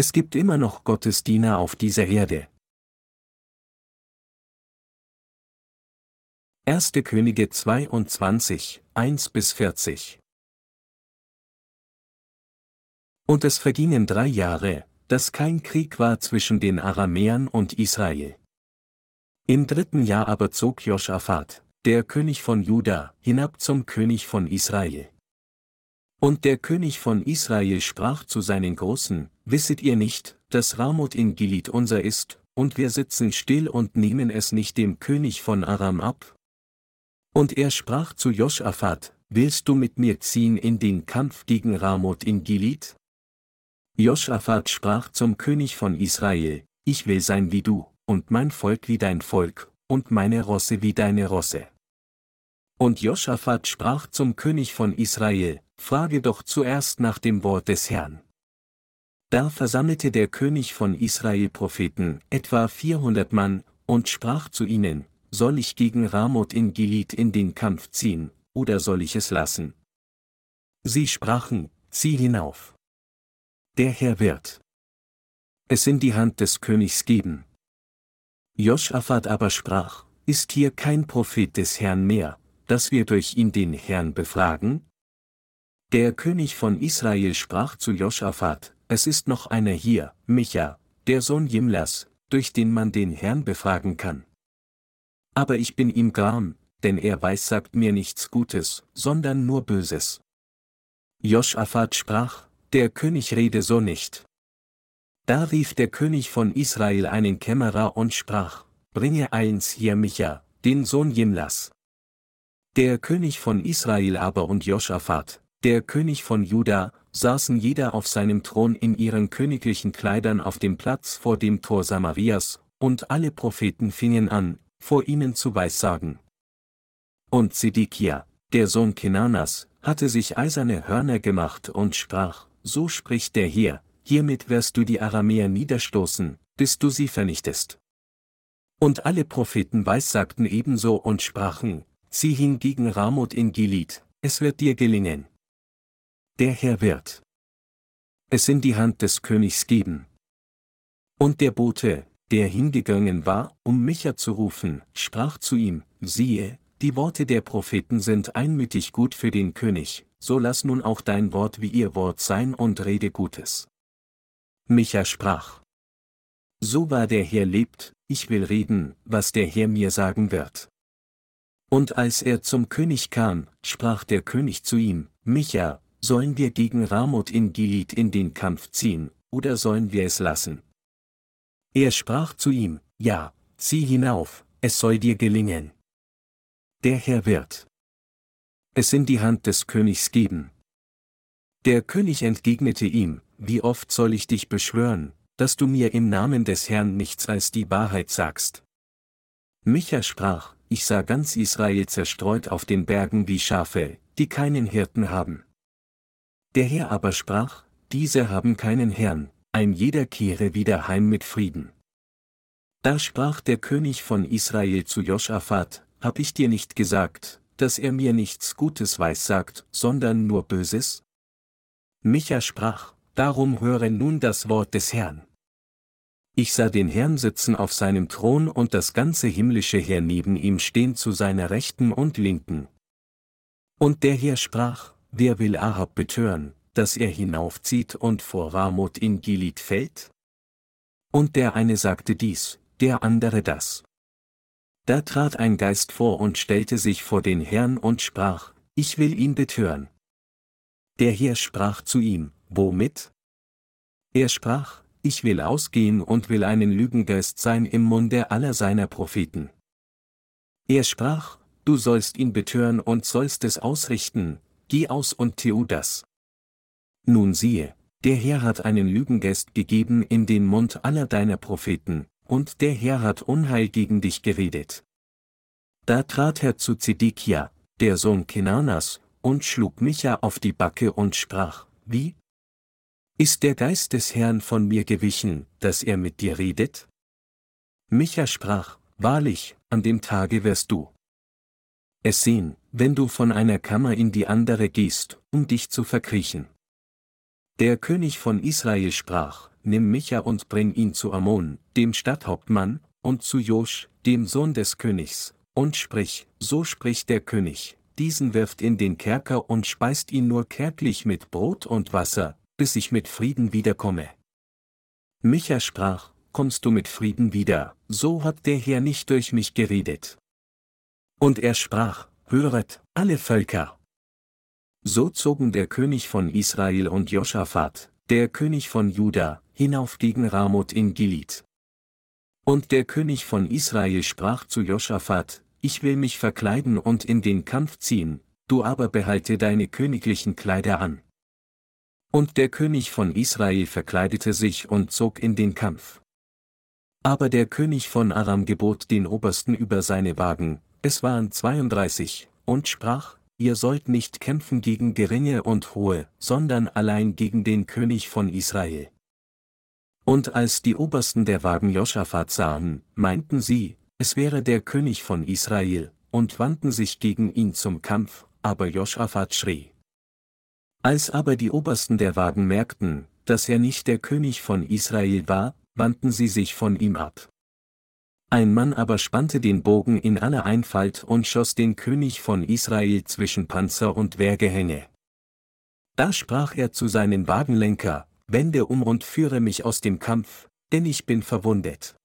Es gibt immer noch Gottesdiener auf dieser Erde. 1. Könige 22, 1 bis 40 Und es vergingen drei Jahre, dass kein Krieg war zwischen den Aramäern und Israel. Im dritten Jahr aber zog Joschafat, der König von Juda, hinab zum König von Israel. Und der König von Israel sprach zu seinen Großen, Wisset ihr nicht, dass Ramoth in Gilead unser ist, und wir sitzen still und nehmen es nicht dem König von Aram ab? Und er sprach zu Joschafat, Willst du mit mir ziehen in den Kampf gegen Ramoth in Gilead? Joschafat sprach zum König von Israel, Ich will sein wie du, und mein Volk wie dein Volk, und meine Rosse wie deine Rosse. Und Joschafat sprach zum König von Israel, Frage doch zuerst nach dem Wort des Herrn. Da versammelte der König von Israel Propheten, etwa 400 Mann, und sprach zu ihnen, soll ich gegen Ramoth in Gilead in den Kampf ziehen, oder soll ich es lassen? Sie sprachen, zieh hinauf. Der Herr wird es in die Hand des Königs geben. Joschafat aber sprach, ist hier kein Prophet des Herrn mehr, dass wir durch ihn den Herrn befragen? Der König von Israel sprach zu Joschafat, es ist noch einer hier, Micha, der Sohn Jimlas, durch den man den Herrn befragen kann. Aber ich bin ihm gram, denn er weissagt mir nichts Gutes, sondern nur Böses. Joschafat sprach, der König rede so nicht. Da rief der König von Israel einen Kämmerer und sprach, bringe eins hier Micha, den Sohn Jimlas. Der König von Israel aber und Joschafat, der König von Juda, saßen jeder auf seinem Thron in ihren königlichen Kleidern auf dem Platz vor dem Tor Samarias, und alle Propheten fingen an, vor ihnen zu weissagen. Und Zedekia, der Sohn Kenanas, hatte sich eiserne Hörner gemacht und sprach, so spricht der Herr, hiermit wirst du die Aramäer niederstoßen, bis du sie vernichtest. Und alle Propheten weissagten ebenso und sprachen, zieh hin gegen Ramoth in Gilead, es wird dir gelingen. Der Herr wird es in die Hand des Königs geben. Und der Bote, der hingegangen war, um Micha zu rufen, sprach zu ihm, siehe, die Worte der Propheten sind einmütig gut für den König, so lass nun auch dein Wort wie ihr Wort sein und rede Gutes. Micha sprach. So wahr der Herr lebt, ich will reden, was der Herr mir sagen wird. Und als er zum König kam, sprach der König zu ihm, Micha, sollen wir gegen Ramoth in Gilead in den Kampf ziehen, oder sollen wir es lassen? Er sprach zu ihm, Ja, zieh hinauf, es soll dir gelingen. Der Herr wird es in die Hand des Königs geben. Der König entgegnete ihm, Wie oft soll ich dich beschwören, dass du mir im Namen des Herrn nichts als die Wahrheit sagst? Micha sprach, ich sah ganz Israel zerstreut auf den Bergen wie Schafe, die keinen Hirten haben. Der Herr aber sprach, diese haben keinen Herrn, ein jeder kehre wieder heim mit Frieden. Da sprach der König von Israel zu Joschafat, hab ich dir nicht gesagt, dass er mir nichts Gutes weissagt, sondern nur Böses? Micha sprach, darum höre nun das Wort des Herrn. Ich sah den Herrn sitzen auf seinem Thron und das ganze himmlische Heer neben ihm stehen zu seiner Rechten und Linken. Und der Herr sprach, wer will Ahab betören, dass er hinaufzieht und vor Ramoth in Gilead fällt? Und der eine sagte dies, der andere das. Da trat ein Geist vor und stellte sich vor den Herrn und sprach, ich will ihn betören. Der Herr sprach zu ihm, womit? Er sprach, ich will ausgehen und will einen Lügengeist sein im Munde aller seiner Propheten. Er sprach, du sollst ihn betören und sollst es ausrichten, geh aus und tu das. Nun siehe, der Herr hat einen Lügengeist gegeben in den Mund aller deiner Propheten, und der Herr hat Unheil gegen dich geredet. Da trat er zu Zedekia, der Sohn Kenanas, und schlug Micha auf die Backe und sprach, wie? Ist der Geist des Herrn von mir gewichen, dass er mit dir redet? Micha sprach, Wahrlich, an dem Tage wirst du es sehen, wenn du von einer Kammer in die andere gehst, um dich zu verkriechen. Der König von Israel sprach, nimm Micha und bring ihn zu Ammon, dem Stadthauptmann, und zu Josch, dem Sohn des Königs, und sprich, so spricht der König, diesen wirft in den Kerker und speist ihn nur kärglich mit Brot und Wasser, bis ich mit Frieden wiederkomme. Micha sprach, kommst du mit Frieden wieder, so hat der Herr nicht durch mich geredet. Und er sprach, höret, alle Völker. So zogen der König von Israel und Joschafat, der König von Juda, hinauf gegen Ramoth in Gilead. Und der König von Israel sprach zu Joschafat, ich will mich verkleiden und in den Kampf ziehen, du aber behalte deine königlichen Kleider an. Und der König von Israel verkleidete sich und zog in den Kampf. Aber der König von Aram gebot den Obersten über seine Wagen, es waren 32, und sprach, ihr sollt nicht kämpfen gegen geringe und hohe, sondern allein gegen den König von Israel. Und als die Obersten der Wagen Joschafat sahen, meinten sie, es wäre der König von Israel, und wandten sich gegen ihn zum Kampf, aber Joschafat schrie. Als aber die Obersten der Wagen merkten, dass er nicht der König von Israel war, wandten sie sich von ihm ab. Ein Mann aber spannte den Bogen in aller Einfalt und schoss den König von Israel zwischen Panzer und Wehrgehänge. Da sprach er zu seinen Wagenlenker, Wende um und führe mich aus dem Kampf, denn ich bin verwundet.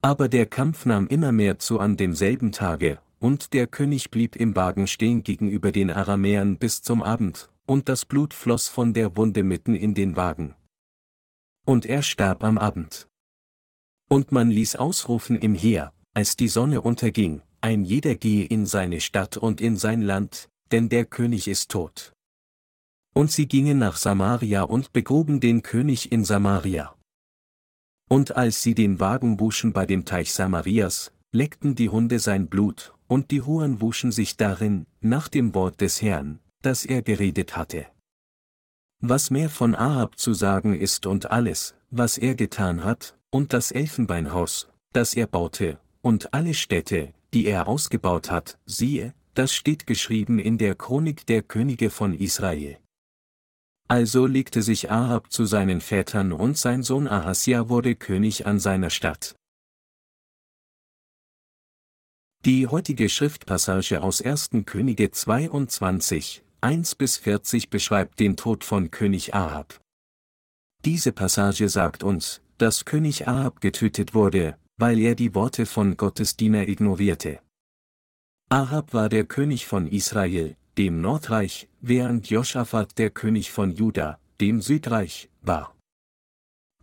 Aber der Kampf nahm immer mehr zu an demselben Tage, und der König blieb im Wagen stehen gegenüber den Aramäern bis zum Abend, und das Blut floss von der Wunde mitten in den Wagen. Und er starb am Abend. Und man ließ ausrufen im Heer, als die Sonne unterging, ein jeder gehe in seine Stadt und in sein Land, denn der König ist tot. Und sie gingen nach Samaria und begruben den König in Samaria. Und als sie den Wagen wuschen bei dem Teich Samarias, leckten die Hunde sein Blut, und die Huren wuschen sich darin, nach dem Wort des Herrn, das er geredet hatte. Was mehr von Ahab zu sagen ist und alles, was er getan hat, und das Elfenbeinhaus, das er baute, und alle Städte, die er ausgebaut hat, siehe, das steht geschrieben in der Chronik der Könige von Israel. Also legte sich Ahab zu seinen Vätern und sein Sohn Ahasja wurde König an seiner Stadt. Die heutige Schriftpassage aus 1. Könige 22, 1 bis 40 beschreibt den Tod von König Ahab. Diese Passage sagt uns, dass König Ahab getötet wurde, weil er die Worte von Gottes Diener ignorierte. Ahab war der König von Israel, dem Nordreich, während Joschafat der König von Juda, dem Südreich, war.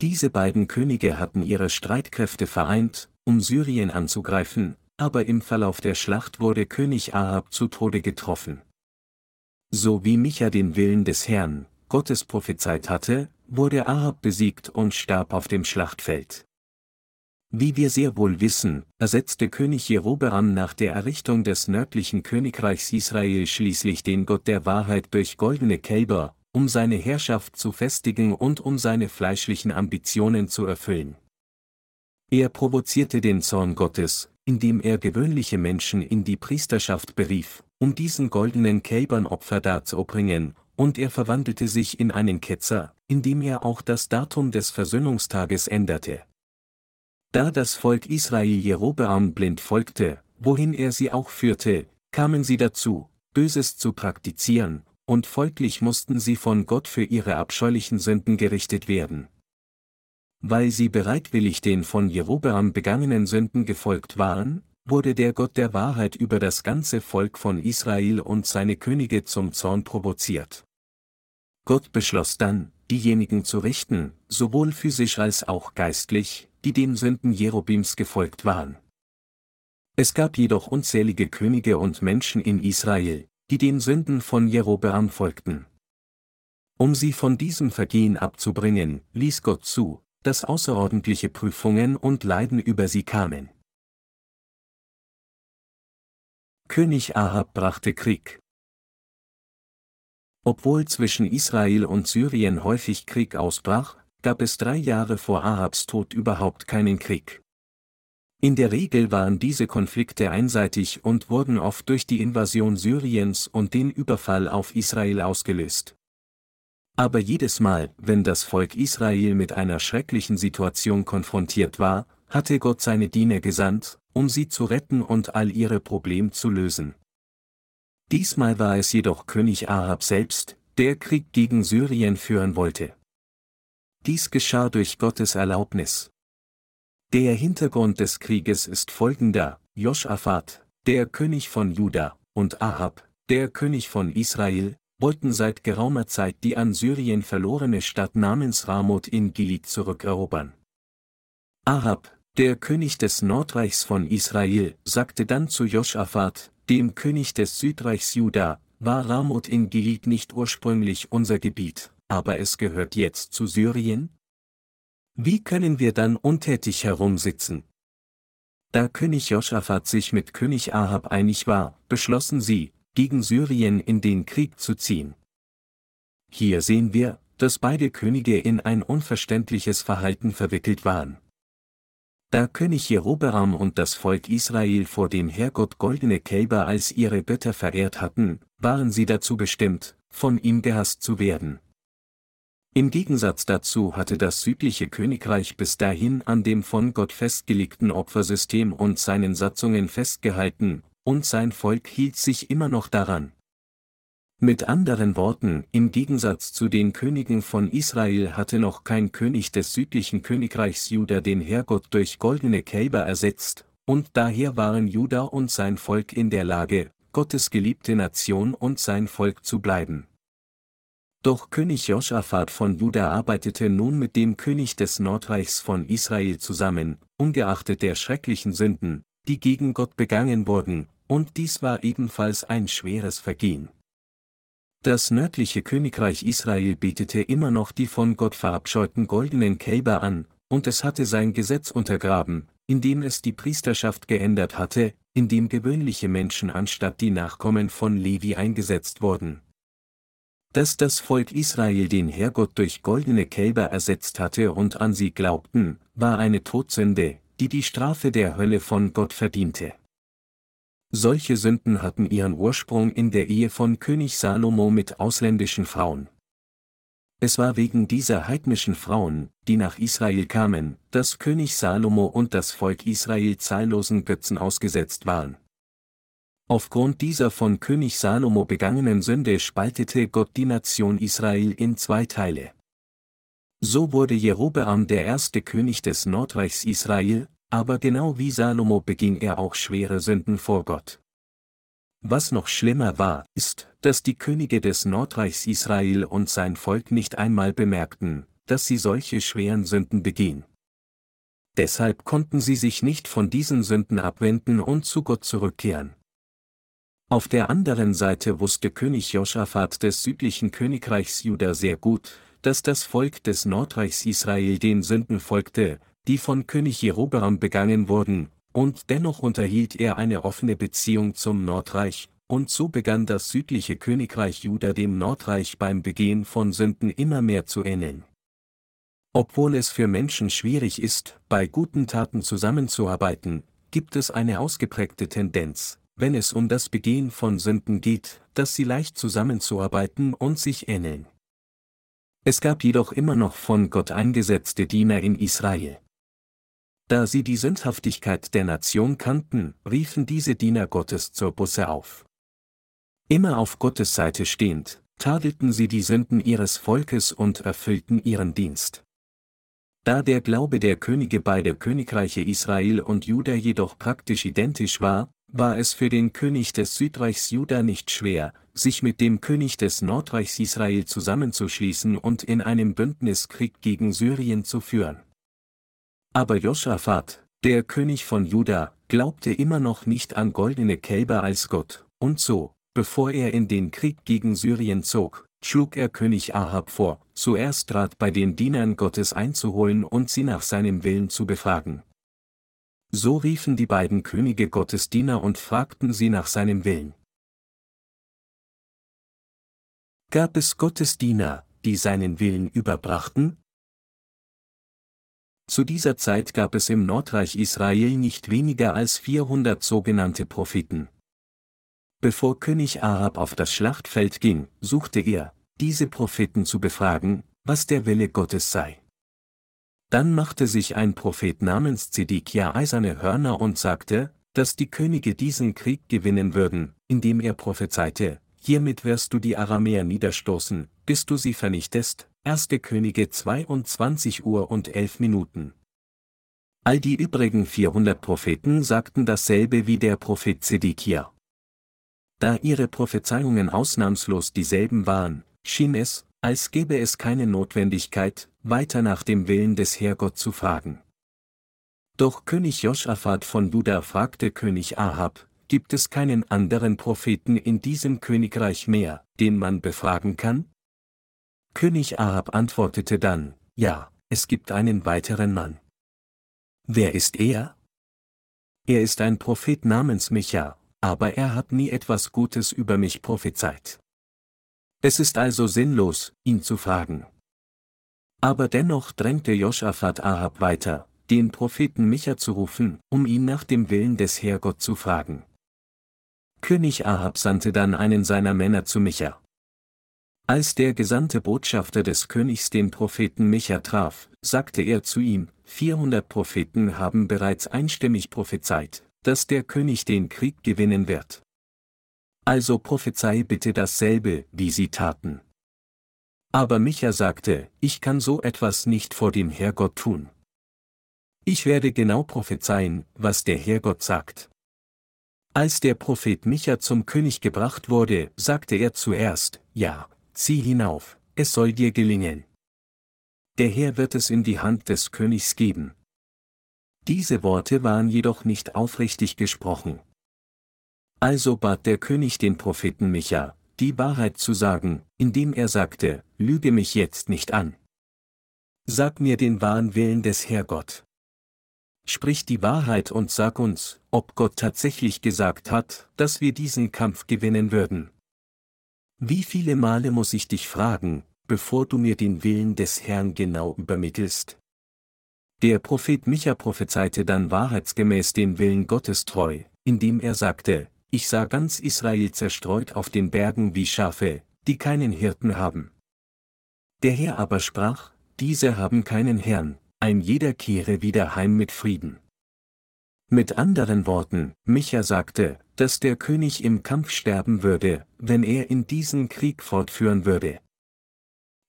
Diese beiden Könige hatten ihre Streitkräfte vereint, um Syrien anzugreifen, aber im Verlauf der Schlacht wurde König Ahab zu Tode getroffen. So wie Micha den Willen des Herrn, Gottes prophezeit hatte, wurde Ahab besiegt und starb auf dem Schlachtfeld. Wie wir sehr wohl wissen, ersetzte König Jerobeam nach der Errichtung des nördlichen Königreichs Israel schließlich den Gott der Wahrheit durch goldene Kälber, um seine Herrschaft zu festigen und um seine fleischlichen Ambitionen zu erfüllen. Er provozierte den Zorn Gottes, indem er gewöhnliche Menschen in die Priesterschaft berief, um diesen goldenen Kälbern Opfer darzubringen, und er verwandelte sich in einen Ketzer, indem er auch das Datum des Versöhnungstages änderte. Da das Volk Israel Jerobeam blind folgte, wohin er sie auch führte, kamen sie dazu, Böses zu praktizieren, und folglich mussten sie von Gott für ihre abscheulichen Sünden gerichtet werden. Weil sie bereitwillig den von Jerobeam begangenen Sünden gefolgt waren, wurde der Gott der Wahrheit über das ganze Volk von Israel und seine Könige zum Zorn provoziert. Gott beschloss dann, diejenigen zu richten, sowohl physisch als auch geistlich, die den Sünden Jerobims gefolgt waren. Es gab jedoch unzählige Könige und Menschen in Israel, die den Sünden von Jerobeam folgten. Um sie von diesem Vergehen abzubringen, ließ Gott zu, dass außerordentliche Prüfungen und Leiden über sie kamen. König Ahab brachte Krieg. Obwohl zwischen Israel und Syrien häufig Krieg ausbrach, gab es drei Jahre vor Ahabs Tod überhaupt keinen Krieg. In der Regel waren diese Konflikte einseitig und wurden oft durch die Invasion Syriens und den Überfall auf Israel ausgelöst. Aber jedes Mal, wenn das Volk Israel mit einer schrecklichen Situation konfrontiert war, hatte Gott seine Diener gesandt, um sie zu retten und all ihre Probleme zu lösen. Diesmal war es jedoch König Ahab selbst, der Krieg gegen Syrien führen wollte. Dies geschah durch Gottes Erlaubnis. Der Hintergrund des Krieges ist folgender, Joschafat, der König von Juda, und Ahab, der König von Israel, wollten seit geraumer Zeit die an Syrien verlorene Stadt namens Ramoth in Gilead zurückerobern. Ahab, der König des Nordreichs von Israel, sagte dann zu Joschafat, dem König des Südreichs Juda, war Ramoth in Gilead nicht ursprünglich unser Gebiet, aber es gehört jetzt zu Syrien? Wie können wir dann untätig herumsitzen? Da König Joschafat sich mit König Ahab einig war, beschlossen sie, gegen Syrien in den Krieg zu ziehen. Hier sehen wir, dass beide Könige in ein unverständliches Verhalten verwickelt waren. Da König Jerobeam und das Volk Israel vor dem Herrgott goldene Kälber als ihre Götter verehrt hatten, waren sie dazu bestimmt, von ihm gehasst zu werden. Im Gegensatz dazu hatte das südliche Königreich bis dahin an dem von Gott festgelegten Opfersystem und seinen Satzungen festgehalten, und sein Volk hielt sich immer noch daran. Mit anderen Worten, im Gegensatz zu den Königen von Israel hatte noch kein König des südlichen Königreichs Juda den Herrgott durch goldene Kälber ersetzt, und daher waren Juda und sein Volk in der Lage, Gottes geliebte Nation und sein Volk zu bleiben. Doch König Joschafat von Juda arbeitete nun mit dem König des Nordreichs von Israel zusammen, ungeachtet der schrecklichen Sünden, die gegen Gott begangen wurden, und dies war ebenfalls ein schweres Vergehen. Das nördliche Königreich Israel betete immer noch die von Gott verabscheuten goldenen Kälber an, und es hatte sein Gesetz untergraben, indem es die Priesterschaft geändert hatte, indem gewöhnliche Menschen anstatt die Nachkommen von Levi eingesetzt wurden. Dass das Volk Israel den Herrgott durch goldene Kälber ersetzt hatte und an sie glaubten, war eine Todsünde, die die Strafe der Hölle von Gott verdiente. Solche Sünden hatten ihren Ursprung in der Ehe von König Salomo mit ausländischen Frauen. Es war wegen dieser heidnischen Frauen, die nach Israel kamen, dass König Salomo und das Volk Israel zahllosen Götzen ausgesetzt waren. Aufgrund dieser von König Salomo begangenen Sünde spaltete Gott die Nation Israel in zwei Teile. So wurde Jerobeam der erste König des Nordreichs Israel, aber genau wie Salomo beging er auch schwere Sünden vor Gott. Was noch schlimmer war, ist, dass die Könige des Nordreichs Israel und sein Volk nicht einmal bemerkten, dass sie solche schweren Sünden begehen. Deshalb konnten sie sich nicht von diesen Sünden abwenden und zu Gott zurückkehren. Auf der anderen Seite wusste König Joschafat des südlichen Königreichs Juda sehr gut, dass das Volk des Nordreichs Israel den Sünden folgte, die von König Jerobeam begangen wurden, und dennoch unterhielt er eine offene Beziehung zum Nordreich, und so begann das südliche Königreich Juda dem Nordreich beim Begehen von Sünden immer mehr zu ähneln. Obwohl es für Menschen schwierig ist, bei guten Taten zusammenzuarbeiten, gibt es eine ausgeprägte Tendenz, wenn es um das Begehen von Sünden geht, dass sie leicht zusammenzuarbeiten und sich ähneln. Es gab jedoch immer noch von Gott eingesetzte Diener in Israel. Da sie die Sündhaftigkeit der Nation kannten, riefen diese Diener Gottes zur Busse auf. Immer auf Gottes Seite stehend, tadelten sie die Sünden ihres Volkes und erfüllten ihren Dienst. Da der Glaube der Könige beider Königreiche Israel und Juda jedoch praktisch identisch war, war es für den König des Südreichs Juda nicht schwer, sich mit dem König des Nordreichs Israel zusammenzuschließen und in einem Bündniskrieg gegen Syrien zu führen. Aber Joschafat, der König von Juda, glaubte immer noch nicht an goldene Kälber als Gott, und so, bevor er in den Krieg gegen Syrien zog, schlug er König Ahab vor, zuerst Rat bei den Dienern Gottes einzuholen und sie nach seinem Willen zu befragen. So riefen die beiden Könige Gottes Diener und fragten sie nach seinem Willen. Gab es Gottes Diener, die seinen Willen überbrachten? Zu dieser Zeit gab es im Nordreich Israel nicht weniger als 400 sogenannte Propheten. Bevor König Ahab auf das Schlachtfeld ging, suchte er, diese Propheten zu befragen, was der Wille Gottes sei. Dann machte sich ein Prophet namens Zedekia eiserne Hörner und sagte, dass die Könige diesen Krieg gewinnen würden, indem er prophezeite, hiermit wirst du die Aramäer niederstoßen, bis du sie vernichtest. 1. Könige 22 Uhr und 11 Minuten. All die übrigen 400 Propheten sagten dasselbe wie der Prophet Zedekia. Da ihre Prophezeiungen ausnahmslos dieselben waren, schien es, als gäbe es keine Notwendigkeit, weiter nach dem Willen des Herrgott zu fragen. Doch König Joschafat von Juda fragte König Ahab, gibt es keinen anderen Propheten in diesem Königreich mehr, den man befragen kann? König Ahab antwortete dann, ja, es gibt einen weiteren Mann. Wer ist er? Er ist ein Prophet namens Micha, aber er hat nie etwas Gutes über mich prophezeit. Es ist also sinnlos, ihn zu fragen. Aber dennoch drängte Joschafat Ahab weiter, den Propheten Micha zu rufen, um ihn nach dem Willen des Herrgott zu fragen. König Ahab sandte dann einen seiner Männer zu Micha. Als der gesandte Botschafter des Königs den Propheten Micha traf, sagte er zu ihm, 400 Propheten haben bereits einstimmig prophezeit, dass der König den Krieg gewinnen wird. Also prophezei bitte dasselbe, wie sie taten. Aber Micha sagte, ich kann so etwas nicht vor dem Herrgott tun. Ich werde genau prophezeien, was der Herrgott sagt. Als der Prophet Micha zum König gebracht wurde, sagte er zuerst, ja, zieh hinauf, es soll dir gelingen. Der Herr wird es in die Hand des Königs geben. Diese Worte waren jedoch nicht aufrichtig gesprochen. Also bat der König den Propheten Micha, die Wahrheit zu sagen, indem er sagte, lüge mich jetzt nicht an. Sag mir den wahren Willen des Herrgott. Sprich die Wahrheit und sag uns, ob Gott tatsächlich gesagt hat, dass wir diesen Kampf gewinnen würden. Wie viele Male muss ich dich fragen, bevor du mir den Willen des Herrn genau übermittelst? Der Prophet Micha prophezeite dann wahrheitsgemäß den Willen Gottes treu, indem er sagte, ich sah ganz Israel zerstreut auf den Bergen wie Schafe, die keinen Hirten haben. Der Herr aber sprach, diese haben keinen Herrn, ein jeder kehre wieder heim mit Frieden. Mit anderen Worten, Micha sagte, dass der König im Kampf sterben würde, wenn er in diesen Krieg fortführen würde.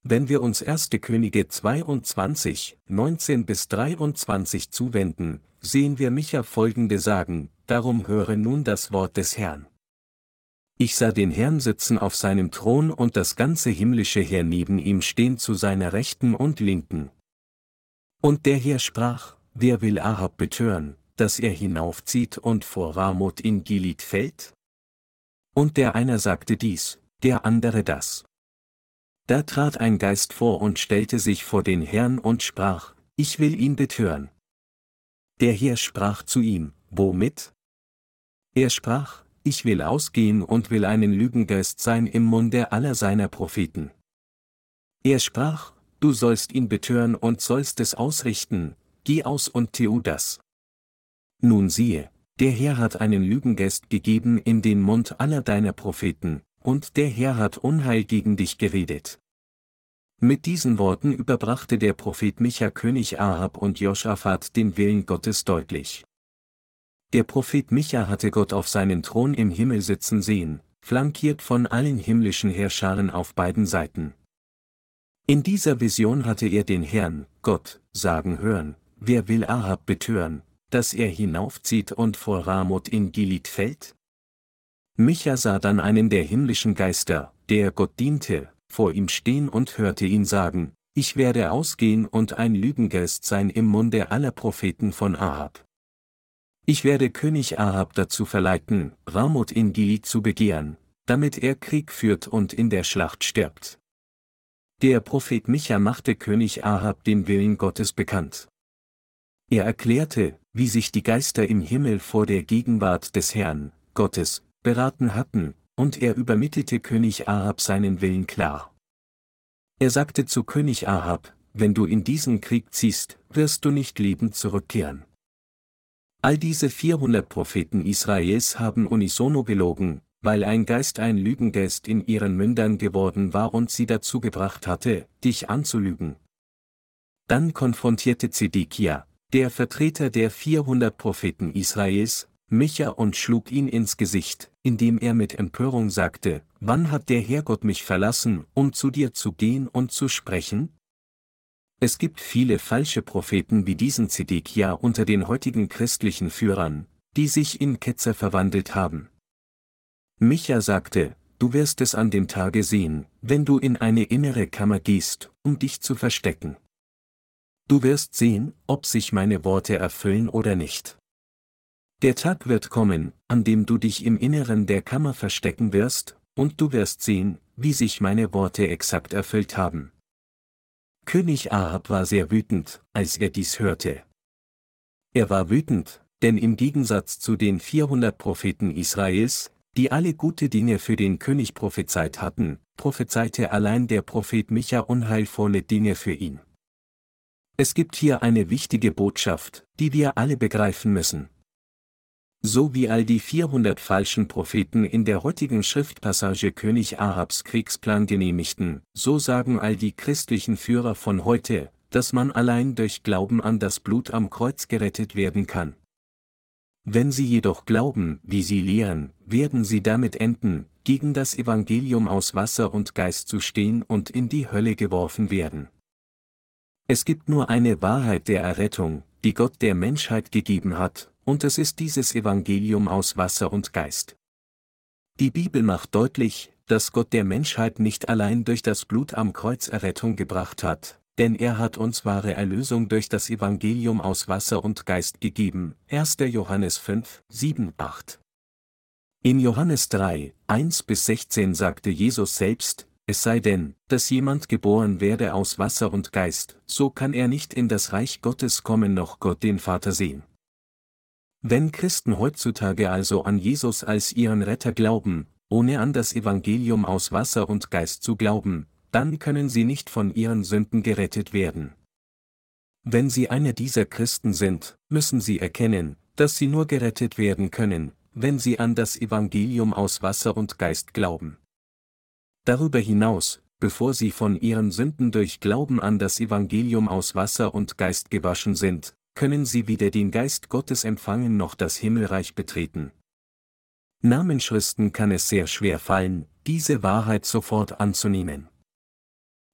Wenn wir uns 1. Könige 22, 19 bis 23 zuwenden, sehen wir Micha folgende sagen, darum höre nun das Wort des Herrn. Ich sah den Herrn sitzen auf seinem Thron und das ganze himmlische Heer neben ihm stehen zu seiner Rechten und Linken. Und der Herr sprach, wer will Ahab betören, dass er hinaufzieht und vor Ramoth in Gilead fällt? Und der einer sagte dies, der andere das. Da trat ein Geist vor und stellte sich vor den Herrn und sprach, ich will ihn betören. Der Herr sprach zu ihm, womit? Er sprach, ich will ausgehen und will einen Lügengeist sein im Munde aller seiner Propheten. Er sprach, du sollst ihn betören und sollst es ausrichten, geh aus und tu das. Nun siehe, der Herr hat einen Lügengeist gegeben in den Mund aller deiner Propheten, und der Herr hat Unheil gegen dich geredet. Mit diesen Worten überbrachte der Prophet Micha König Ahab und Joschafat den Willen Gottes deutlich. Der Prophet Micha hatte Gott auf seinem Thron im Himmel sitzen sehen, flankiert von allen himmlischen Herrscharen auf beiden Seiten. In dieser Vision hatte er den Herrn, Gott, sagen hören, wer will Ahab betören, dass er hinaufzieht und vor Ramoth in Gilead fällt? Micha sah dann einen der himmlischen Geister, der Gott diente, vor ihm stehen und hörte ihn sagen, ich werde ausgehen und ein Lügengeist sein im Munde aller Propheten von Ahab. Ich werde König Ahab dazu verleiten, Ramoth in Gilead zu begehren, damit er Krieg führt und in der Schlacht stirbt. Der Prophet Micha machte König Ahab den Willen Gottes bekannt. Er erklärte, wie sich die Geister im Himmel vor der Gegenwart des Herrn, Gottes, beraten hatten, und er übermittelte König Ahab seinen Willen klar. Er sagte zu König Ahab, wenn du in diesen Krieg ziehst, wirst du nicht lebend zurückkehren. All diese 400 Propheten Israels haben unisono gelogen, weil ein Geist ein Lügengeist in ihren Mündern geworden war und sie dazu gebracht hatte, dich anzulügen. Dann konfrontierte Zedekia, der Vertreter der 400 Propheten Israels, Micha und schlug ihn ins Gesicht, indem er mit Empörung sagte, Wann hat der Herrgott mich verlassen, um zu dir zu gehen und zu sprechen? Es gibt viele falsche Propheten wie diesen Zedekia unter den heutigen christlichen Führern, die sich in Ketzer verwandelt haben. Micha sagte, du wirst es an dem Tage sehen, wenn du in eine innere Kammer gehst, um dich zu verstecken. Du wirst sehen, ob sich meine Worte erfüllen oder nicht. Der Tag wird kommen, an dem du dich im Inneren der Kammer verstecken wirst, und du wirst sehen, wie sich meine Worte exakt erfüllt haben. König Ahab war sehr wütend, als er dies hörte. Er war wütend, denn im Gegensatz zu den 400 Propheten Israels, die alle gute Dinge für den König prophezeit hatten, prophezeite allein der Prophet Micha unheilvolle Dinge für ihn. Es gibt hier eine wichtige Botschaft, die wir alle begreifen müssen. So wie all die 400 falschen Propheten in der heutigen Schriftpassage König Arabs Kriegsplan genehmigten, so sagen all die christlichen Führer von heute, dass man allein durch Glauben an das Blut am Kreuz gerettet werden kann. Wenn sie jedoch glauben, wie sie lehren, werden sie damit enden, gegen das Evangelium aus Wasser und Geist zu stehen und in die Hölle geworfen werden. Es gibt nur eine Wahrheit der Errettung, die Gott der Menschheit gegeben hat, und es ist dieses Evangelium aus Wasser und Geist. Die Bibel macht deutlich, dass Gott der Menschheit nicht allein durch das Blut am Kreuz Errettung gebracht hat, denn er hat uns wahre Erlösung durch das Evangelium aus Wasser und Geist gegeben. 1. Johannes 5, 7, 8. In Johannes 3, 1 bis 16 sagte Jesus selbst, es sei denn, dass jemand geboren werde aus Wasser und Geist, so kann er nicht in das Reich Gottes kommen noch Gott den Vater sehen. Wenn Christen heutzutage also an Jesus als ihren Retter glauben, ohne an das Evangelium aus Wasser und Geist zu glauben, dann können sie nicht von ihren Sünden gerettet werden. Wenn sie einer dieser Christen sind, müssen sie erkennen, dass sie nur gerettet werden können, wenn sie an das Evangelium aus Wasser und Geist glauben. Darüber hinaus, bevor sie von ihren Sünden durch Glauben an das Evangelium aus Wasser und Geist gewaschen sind, können sie weder den Geist Gottes empfangen noch das Himmelreich betreten. Namenschristen kann es sehr schwer fallen, diese Wahrheit sofort anzunehmen.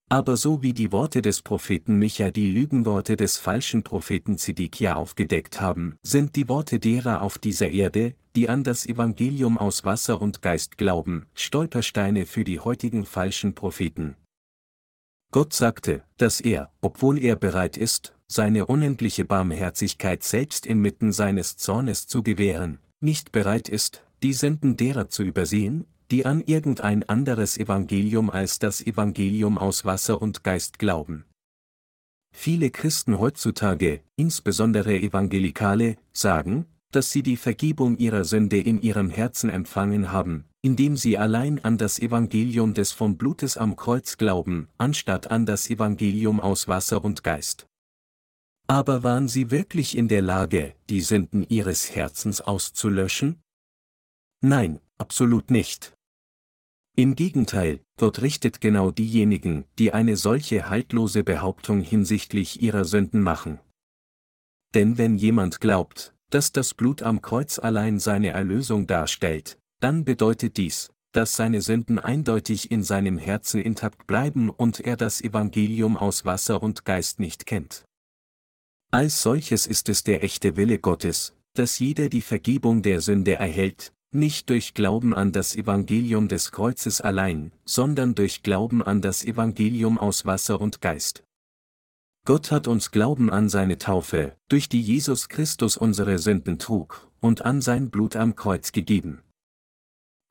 Aber so wie die Worte des Propheten Micha die Lügenworte des falschen Propheten Zedekia aufgedeckt haben, sind die Worte derer auf dieser Erde, die an das Evangelium aus Wasser und Geist glauben, Stolpersteine für die heutigen falschen Propheten. Gott sagte, dass er, obwohl er bereit ist, seine unendliche Barmherzigkeit selbst inmitten seines Zornes zu gewähren, nicht bereit ist, die Sünden derer zu übersehen, die an irgendein anderes Evangelium als das Evangelium aus Wasser und Geist glauben. Viele Christen heutzutage, insbesondere Evangelikale, sagen, dass sie die Vergebung ihrer Sünde in ihrem Herzen empfangen haben, indem sie allein an das Evangelium des vom Blutes am Kreuz glauben, anstatt an das Evangelium aus Wasser und Geist. Aber waren sie wirklich in der Lage, die Sünden ihres Herzens auszulöschen? Nein, absolut nicht. Im Gegenteil, Gott richtet genau diejenigen, die eine solche haltlose Behauptung hinsichtlich ihrer Sünden machen. Denn wenn jemand glaubt, dass das Blut am Kreuz allein seine Erlösung darstellt, dann bedeutet dies, dass seine Sünden eindeutig in seinem Herzen intakt bleiben und er das Evangelium aus Wasser und Geist nicht kennt. Als solches ist es der echte Wille Gottes, dass jeder die Vergebung der Sünde erhält, nicht durch Glauben an das Evangelium des Kreuzes allein, sondern durch Glauben an das Evangelium aus Wasser und Geist. Gott hat uns Glauben an seine Taufe, durch die Jesus Christus unsere Sünden trug, und an sein Blut am Kreuz gegeben.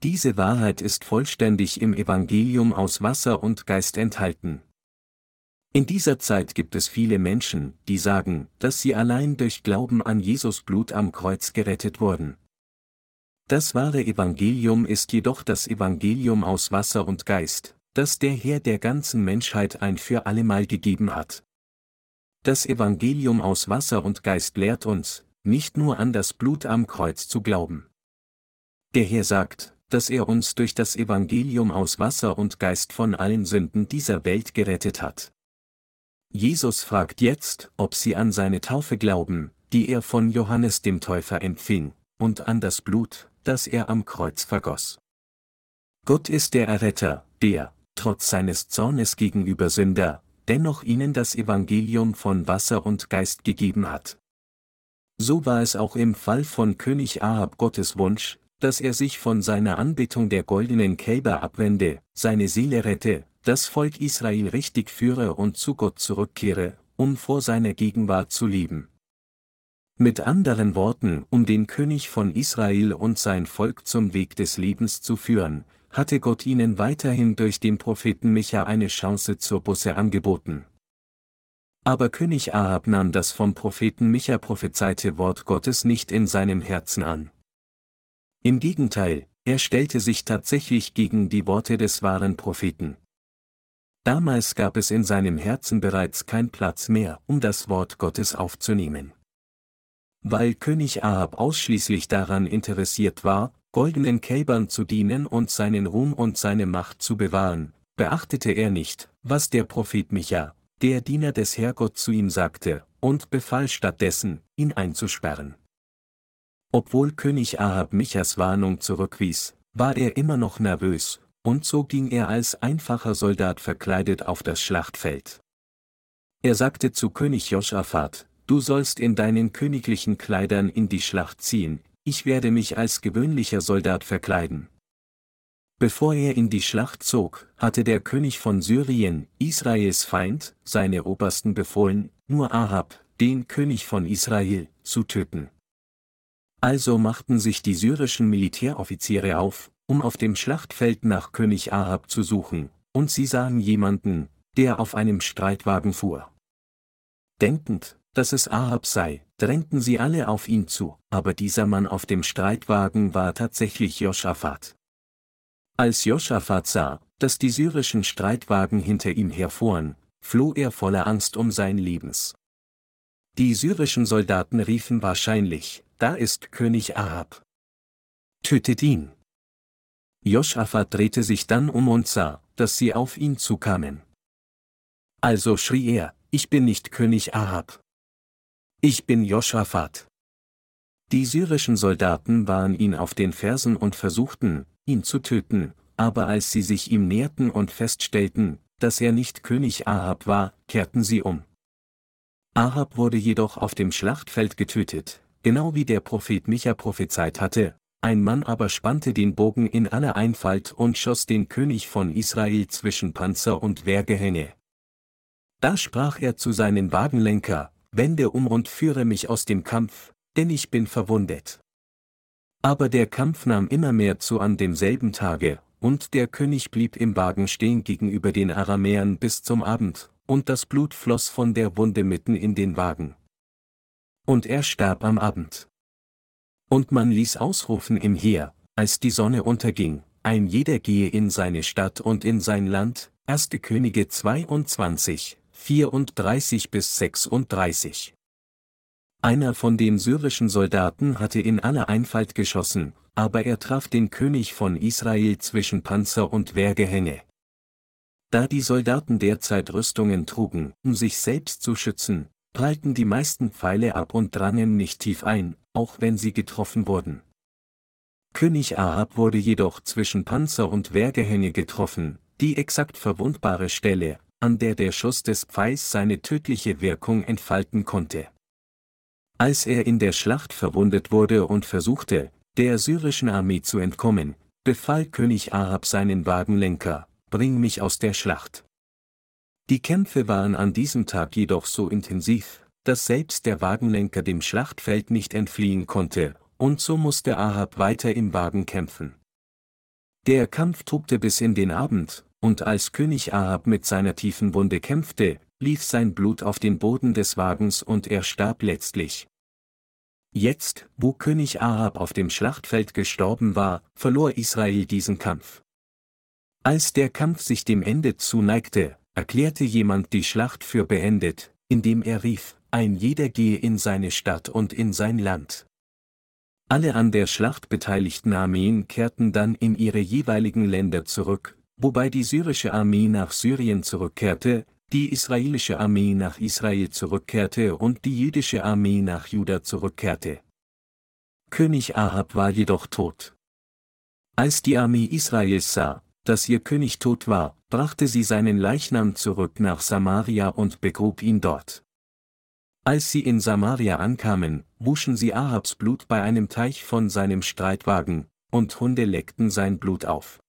Diese Wahrheit ist vollständig im Evangelium aus Wasser und Geist enthalten. In dieser Zeit gibt es viele Menschen, die sagen, dass sie allein durch Glauben an Jesus Blut am Kreuz gerettet wurden. Das wahre Evangelium ist jedoch das Evangelium aus Wasser und Geist, das der Herr der ganzen Menschheit ein für allemal gegeben hat. Das Evangelium aus Wasser und Geist lehrt uns, nicht nur an das Blut am Kreuz zu glauben. Der Herr sagt, dass er uns durch das Evangelium aus Wasser und Geist von allen Sünden dieser Welt gerettet hat. Jesus fragt jetzt, ob sie an seine Taufe glauben, die er von Johannes dem Täufer empfing, und an das Blut, das er am Kreuz vergoss. Gott ist der Erretter, der, trotz seines Zornes gegenüber Sünder, dennoch ihnen das Evangelium von Wasser und Geist gegeben hat. So war es auch im Fall von König Ahab Gottes Wunsch, dass er sich von seiner Anbetung der goldenen Kälber abwende, seine Seele rette, das Volk Israel richtig führe und zu Gott zurückkehre, um vor seiner Gegenwart zu leben. Mit anderen Worten, um den König von Israel und sein Volk zum Weg des Lebens zu führen, hatte Gott ihnen weiterhin durch den Propheten Micha eine Chance zur Busse angeboten. Aber König Ahab nahm das vom Propheten Micha prophezeite Wort Gottes nicht in seinem Herzen an. Im Gegenteil, er stellte sich tatsächlich gegen die Worte des wahren Propheten. Damals gab es in seinem Herzen bereits kein Platz mehr, um das Wort Gottes aufzunehmen. Weil König Ahab ausschließlich daran interessiert war, goldenen Kälbern zu dienen und seinen Ruhm und seine Macht zu bewahren, beachtete er nicht, was der Prophet Micha, der Diener des Herrgott zu ihm sagte, und befahl stattdessen, ihn einzusperren. Obwohl König Ahab Michas Warnung zurückwies, war er immer noch nervös, und so ging er als einfacher Soldat verkleidet auf das Schlachtfeld. Er sagte zu König Joschafat, Du sollst in deinen königlichen Kleidern in die Schlacht ziehen, ich werde mich als gewöhnlicher Soldat verkleiden. Bevor er in die Schlacht zog, hatte der König von Syrien, Israels Feind, seine Obersten befohlen, nur Ahab, den König von Israel, zu töten. Also machten sich die syrischen Militäroffiziere auf, um auf dem Schlachtfeld nach König Ahab zu suchen, und sie sahen jemanden, der auf einem Streitwagen fuhr. Denkend, dass es Ahab sei, drängten sie alle auf ihn zu, aber dieser Mann auf dem Streitwagen war tatsächlich Joschafat. Als Joschafat sah, dass die syrischen Streitwagen hinter ihm herfuhren, floh er voller Angst um sein Lebens. Die syrischen Soldaten riefen wahrscheinlich, da ist König Ahab. Tötet ihn. Joschafat drehte sich dann um und sah, dass sie auf ihn zukamen. Also schrie er, ich bin nicht König Ahab. Ich bin Joschafat. Die syrischen Soldaten waren ihn auf den Fersen und versuchten, ihn zu töten, aber als sie sich ihm näherten und feststellten, dass er nicht König Ahab war, kehrten sie um. Ahab wurde jedoch auf dem Schlachtfeld getötet, genau wie der Prophet Micha prophezeit hatte, ein Mann aber spannte den Bogen in aller Einfalt und schoss den König von Israel zwischen Panzer und Wehrgehänge. Da sprach er zu seinem Wagenlenker, Wende um und führe mich aus dem Kampf, denn ich bin verwundet. Aber der Kampf nahm immer mehr zu an demselben Tage, und der König blieb im Wagen stehen gegenüber den Aramäern bis zum Abend, und das Blut floss von der Wunde mitten in den Wagen und er starb am Abend. Und man ließ ausrufen im Heer, als die Sonne unterging, ein jeder gehe in seine Stadt und in sein Land, 1. Könige 22, 34 bis 36. Einer von den syrischen Soldaten hatte in aller Einfalt geschossen, aber er traf den König von Israel zwischen Panzer und Wehrgehänge. Da die Soldaten derzeit Rüstungen trugen, um sich selbst zu schützen, prallten die meisten Pfeile ab und drangen nicht tief ein, auch wenn sie getroffen wurden. König Ahab wurde jedoch zwischen Panzer und Wehrgehänge getroffen, die exakt verwundbare Stelle, an der der Schuss des Pfeils seine tödliche Wirkung entfalten konnte. Als er in der Schlacht verwundet wurde und versuchte, der syrischen Armee zu entkommen, befahl König Ahab seinen Wagenlenker, bring mich aus der Schlacht. Die Kämpfe waren an diesem Tag jedoch so intensiv, dass selbst der Wagenlenker dem Schlachtfeld nicht entfliehen konnte, und so musste Ahab weiter im Wagen kämpfen. Der Kampf tobte bis in den Abend, und als König Ahab mit seiner tiefen Wunde kämpfte, lief sein Blut auf den Boden des Wagens und er starb letztlich. Jetzt, wo König Ahab auf dem Schlachtfeld gestorben war, verlor Israel diesen Kampf. Als der Kampf sich dem Ende zuneigte, erklärte jemand die Schlacht für beendet, indem er rief, ein jeder gehe in seine Stadt und in sein Land. Alle an der Schlacht beteiligten Armeen kehrten dann in ihre jeweiligen Länder zurück, wobei die syrische Armee nach Syrien zurückkehrte, die israelische Armee nach Israel zurückkehrte und die jüdische Armee nach Juda zurückkehrte. König Ahab war jedoch tot. Als die Armee Israels sah, dass ihr König tot war, brachte sie seinen Leichnam zurück nach Samaria und begrub ihn dort. Als sie in Samaria ankamen, wuschen sie Ahabs Blut bei einem Teich von seinem Streitwagen, und Hunde leckten sein Blut auf.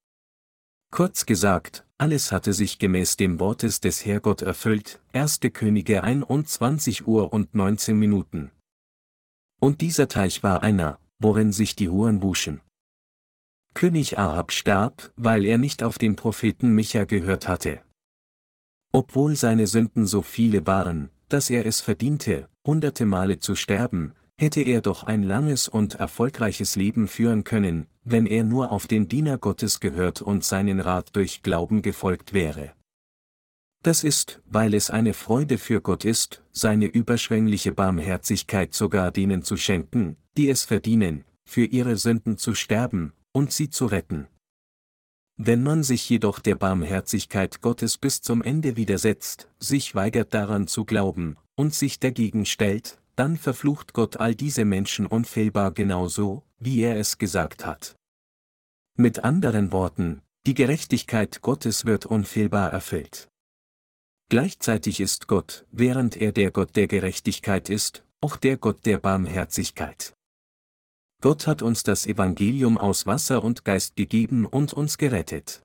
Kurz gesagt, alles hatte sich gemäß dem Wortes des Herrgott erfüllt, 1. Könige 21 Uhr und 19 Minuten. Und dieser Teich war einer, worin sich die Huren wuschen. König Ahab starb, weil er nicht auf den Propheten Micha gehört hatte. Obwohl seine Sünden so viele waren, dass er es verdiente, hunderte Male zu sterben, hätte er doch ein langes und erfolgreiches Leben führen können, wenn er nur auf den Diener Gottes gehört und seinen Rat durch Glauben gefolgt wäre. Das ist, weil es eine Freude für Gott ist, seine überschwängliche Barmherzigkeit sogar denen zu schenken, die es verdienen, für ihre Sünden zu sterben, und sie zu retten. Wenn man sich jedoch der Barmherzigkeit Gottes bis zum Ende widersetzt, sich weigert daran zu glauben, und sich dagegen stellt, dann verflucht Gott all diese Menschen unfehlbar genauso, wie er es gesagt hat. Mit anderen Worten, die Gerechtigkeit Gottes wird unfehlbar erfüllt. Gleichzeitig ist Gott, während er der Gott der Gerechtigkeit ist, auch der Gott der Barmherzigkeit. Gott hat uns das Evangelium aus Wasser und Geist gegeben und uns gerettet.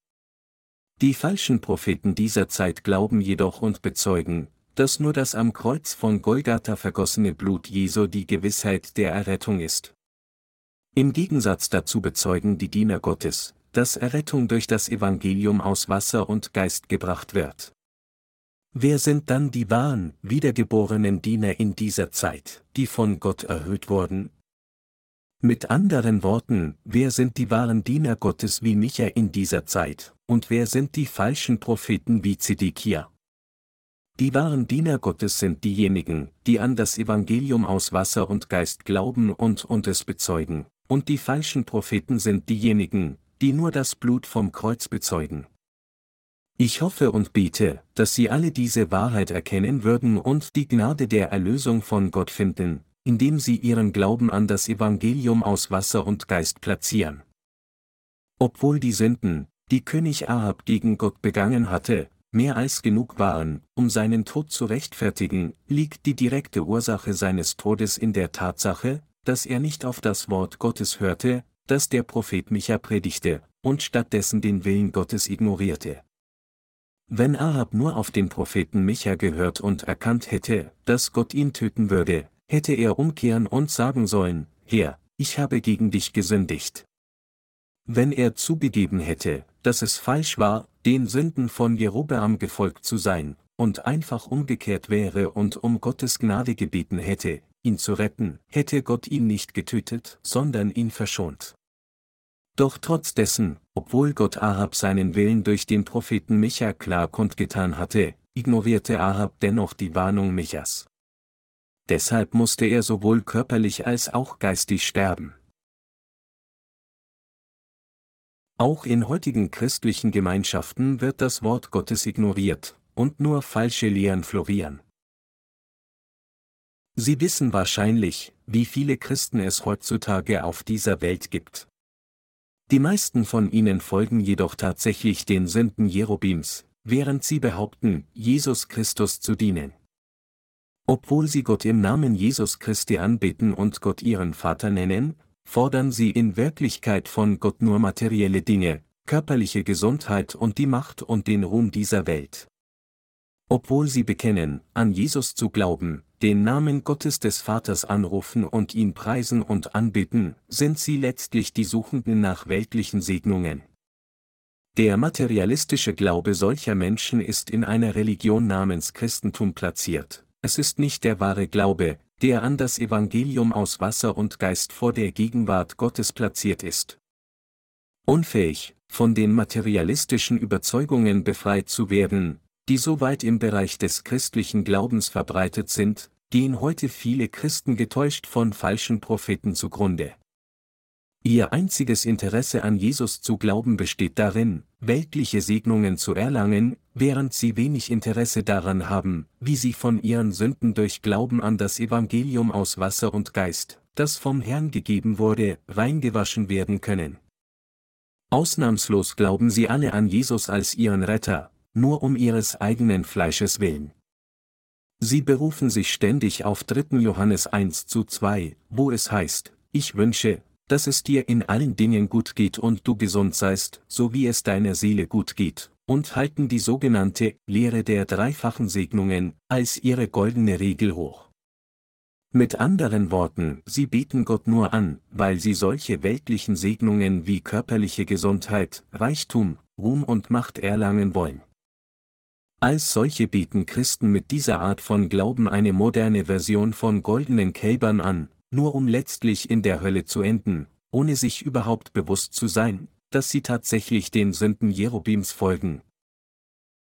Die falschen Propheten dieser Zeit glauben jedoch und bezeugen, dass nur das am Kreuz von Golgatha vergossene Blut Jesu die Gewissheit der Errettung ist. Im Gegensatz dazu bezeugen die Diener Gottes, dass Errettung durch das Evangelium aus Wasser und Geist gebracht wird. Wer sind dann die wahren, wiedergeborenen Diener in dieser Zeit, die von Gott erhöht wurden, mit anderen Worten, wer sind die wahren Diener Gottes wie Micha in dieser Zeit, und wer sind die falschen Propheten wie Zedekia? Die wahren Diener Gottes sind diejenigen, die an das Evangelium aus Wasser und Geist glauben und und es bezeugen, und die falschen Propheten sind diejenigen, die nur das Blut vom Kreuz bezeugen. Ich hoffe und bete, dass Sie alle diese Wahrheit erkennen würden und die Gnade der Erlösung von Gott finden, indem sie ihren Glauben an das Evangelium aus Wasser und Geist platzieren. Obwohl die Sünden, die König Ahab gegen Gott begangen hatte, mehr als genug waren, um seinen Tod zu rechtfertigen, liegt die direkte Ursache seines Todes in der Tatsache, dass er nicht auf das Wort Gottes hörte, das der Prophet Micha predigte, und stattdessen den Willen Gottes ignorierte. Wenn Ahab nur auf den Propheten Micha gehört und erkannt hätte, dass Gott ihn töten würde, hätte er umkehren und sagen sollen, Herr, ich habe gegen dich gesündigt. Wenn er zugegeben hätte, dass es falsch war, den Sünden von Jerobeam gefolgt zu sein, und einfach umgekehrt wäre und um Gottes Gnade gebeten hätte, ihn zu retten, hätte Gott ihn nicht getötet, sondern ihn verschont. Doch trotz dessen, obwohl Gott Ahab seinen Willen durch den Propheten Micha klar kundgetan hatte, ignorierte Ahab dennoch die Warnung Michas deshalb musste er sowohl körperlich als auch geistig sterben. Auch in heutigen christlichen Gemeinschaften wird das Wort Gottes ignoriert, und nur falsche Lehren florieren. Sie wissen wahrscheinlich, wie viele Christen es heutzutage auf dieser Welt gibt. Die meisten von ihnen folgen jedoch tatsächlich den Sünden Jerobims, während sie behaupten, Jesus Christus zu dienen. Obwohl sie Gott im Namen Jesus Christi anbeten und Gott ihren Vater nennen, fordern sie in Wirklichkeit von Gott nur materielle Dinge, körperliche Gesundheit und die Macht und den Ruhm dieser Welt. Obwohl sie bekennen, an Jesus zu glauben, den Namen Gottes des Vaters anrufen und ihn preisen und anbeten, sind sie letztlich die Suchenden nach weltlichen Segnungen. Der materialistische Glaube solcher Menschen ist in einer Religion namens Christentum platziert, es ist nicht der wahre Glaube, der an das Evangelium aus Wasser und Geist vor der Gegenwart Gottes platziert ist. Unfähig, von den materialistischen Überzeugungen befreit zu werden, die so weit im Bereich des christlichen Glaubens verbreitet sind, gehen heute viele Christen getäuscht von falschen Propheten zugrunde. Ihr einziges Interesse an Jesus zu glauben besteht darin, weltliche Segnungen zu erlangen, während sie wenig Interesse daran haben, wie sie von ihren Sünden durch Glauben an das Evangelium aus Wasser und Geist, das vom Herrn gegeben wurde, reingewaschen werden können. Ausnahmslos glauben sie alle an Jesus als ihren Retter, nur um ihres eigenen Fleisches willen. Sie berufen sich ständig auf 3. Johannes 1 zu 2, wo es heißt, ich wünsche, dass es dir in allen Dingen gut geht und du gesund seist, so wie es deiner Seele gut geht, und halten die sogenannte Lehre der dreifachen Segnungen als ihre goldene Regel hoch. Mit anderen Worten, sie beten Gott nur an, weil sie solche weltlichen Segnungen wie körperliche Gesundheit, Reichtum, Ruhm und Macht erlangen wollen. Als solche bieten Christen mit dieser Art von Glauben eine moderne Version von goldenen Kälbern an, nur um letztlich in der Hölle zu enden, ohne sich überhaupt bewusst zu sein, dass sie tatsächlich den Sünden Jerobims folgen.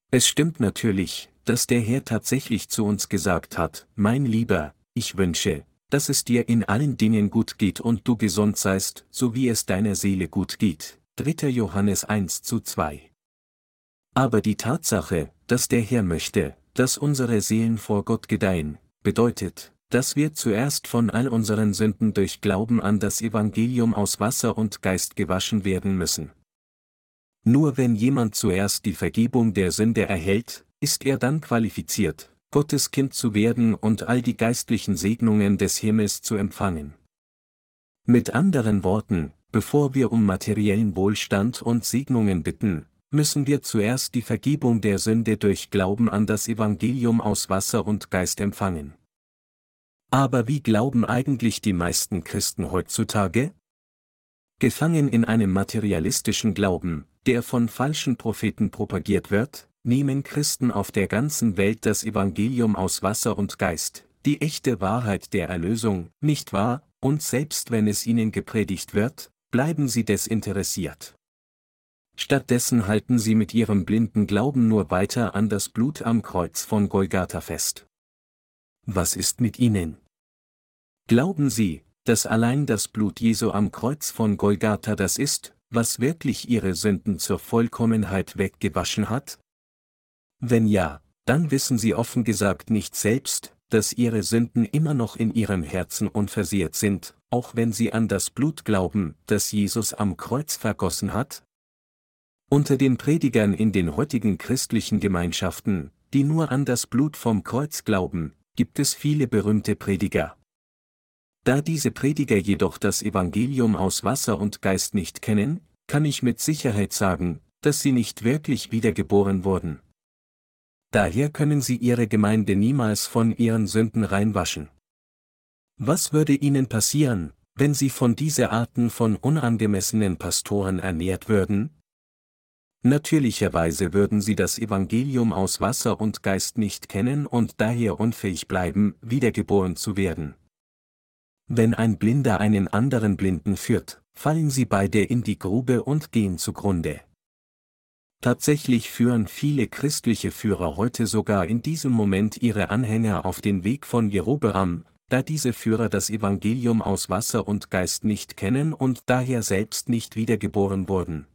Es stimmt natürlich, dass der Herr tatsächlich zu uns gesagt hat, mein Lieber, ich wünsche, dass es dir in allen Dingen gut geht und du gesund seist, so wie es deiner Seele gut geht. 3. Johannes 1 zu 2. Aber die Tatsache, dass der Herr möchte, dass unsere Seelen vor Gott gedeihen, bedeutet, dass wir zuerst von all unseren Sünden durch Glauben an das Evangelium aus Wasser und Geist gewaschen werden müssen. Nur wenn jemand zuerst die Vergebung der Sünde erhält, ist er dann qualifiziert, Gottes Kind zu werden und all die geistlichen Segnungen des Himmels zu empfangen. Mit anderen Worten, bevor wir um materiellen Wohlstand und Segnungen bitten, müssen wir zuerst die Vergebung der Sünde durch Glauben an das Evangelium aus Wasser und Geist empfangen. Aber wie glauben eigentlich die meisten Christen heutzutage? Gefangen in einem materialistischen Glauben, der von falschen Propheten propagiert wird, nehmen Christen auf der ganzen Welt das Evangelium aus Wasser und Geist, die echte Wahrheit der Erlösung, nicht wahr, und selbst wenn es ihnen gepredigt wird, bleiben sie desinteressiert. Stattdessen halten sie mit ihrem blinden Glauben nur weiter an das Blut am Kreuz von Golgatha fest. Was ist mit ihnen? Glauben Sie, dass allein das Blut Jesu am Kreuz von Golgatha das ist, was wirklich Ihre Sünden zur Vollkommenheit weggewaschen hat? Wenn ja, dann wissen Sie offen gesagt nicht selbst, dass Ihre Sünden immer noch in Ihrem Herzen unversehrt sind, auch wenn Sie an das Blut glauben, das Jesus am Kreuz vergossen hat? Unter den Predigern in den heutigen christlichen Gemeinschaften, die nur an das Blut vom Kreuz glauben, gibt es viele berühmte Prediger. Da diese Prediger jedoch das Evangelium aus Wasser und Geist nicht kennen, kann ich mit Sicherheit sagen, dass sie nicht wirklich wiedergeboren wurden. Daher können sie ihre Gemeinde niemals von ihren Sünden reinwaschen. Was würde ihnen passieren, wenn sie von dieser Arten von unangemessenen Pastoren ernährt würden? Natürlicherweise würden sie das Evangelium aus Wasser und Geist nicht kennen und daher unfähig bleiben, wiedergeboren zu werden. Wenn ein Blinder einen anderen Blinden führt, fallen sie beide in die Grube und gehen zugrunde. Tatsächlich führen viele christliche Führer heute sogar in diesem Moment ihre Anhänger auf den Weg von Jerobeam, da diese Führer das Evangelium aus Wasser und Geist nicht kennen und daher selbst nicht wiedergeboren wurden.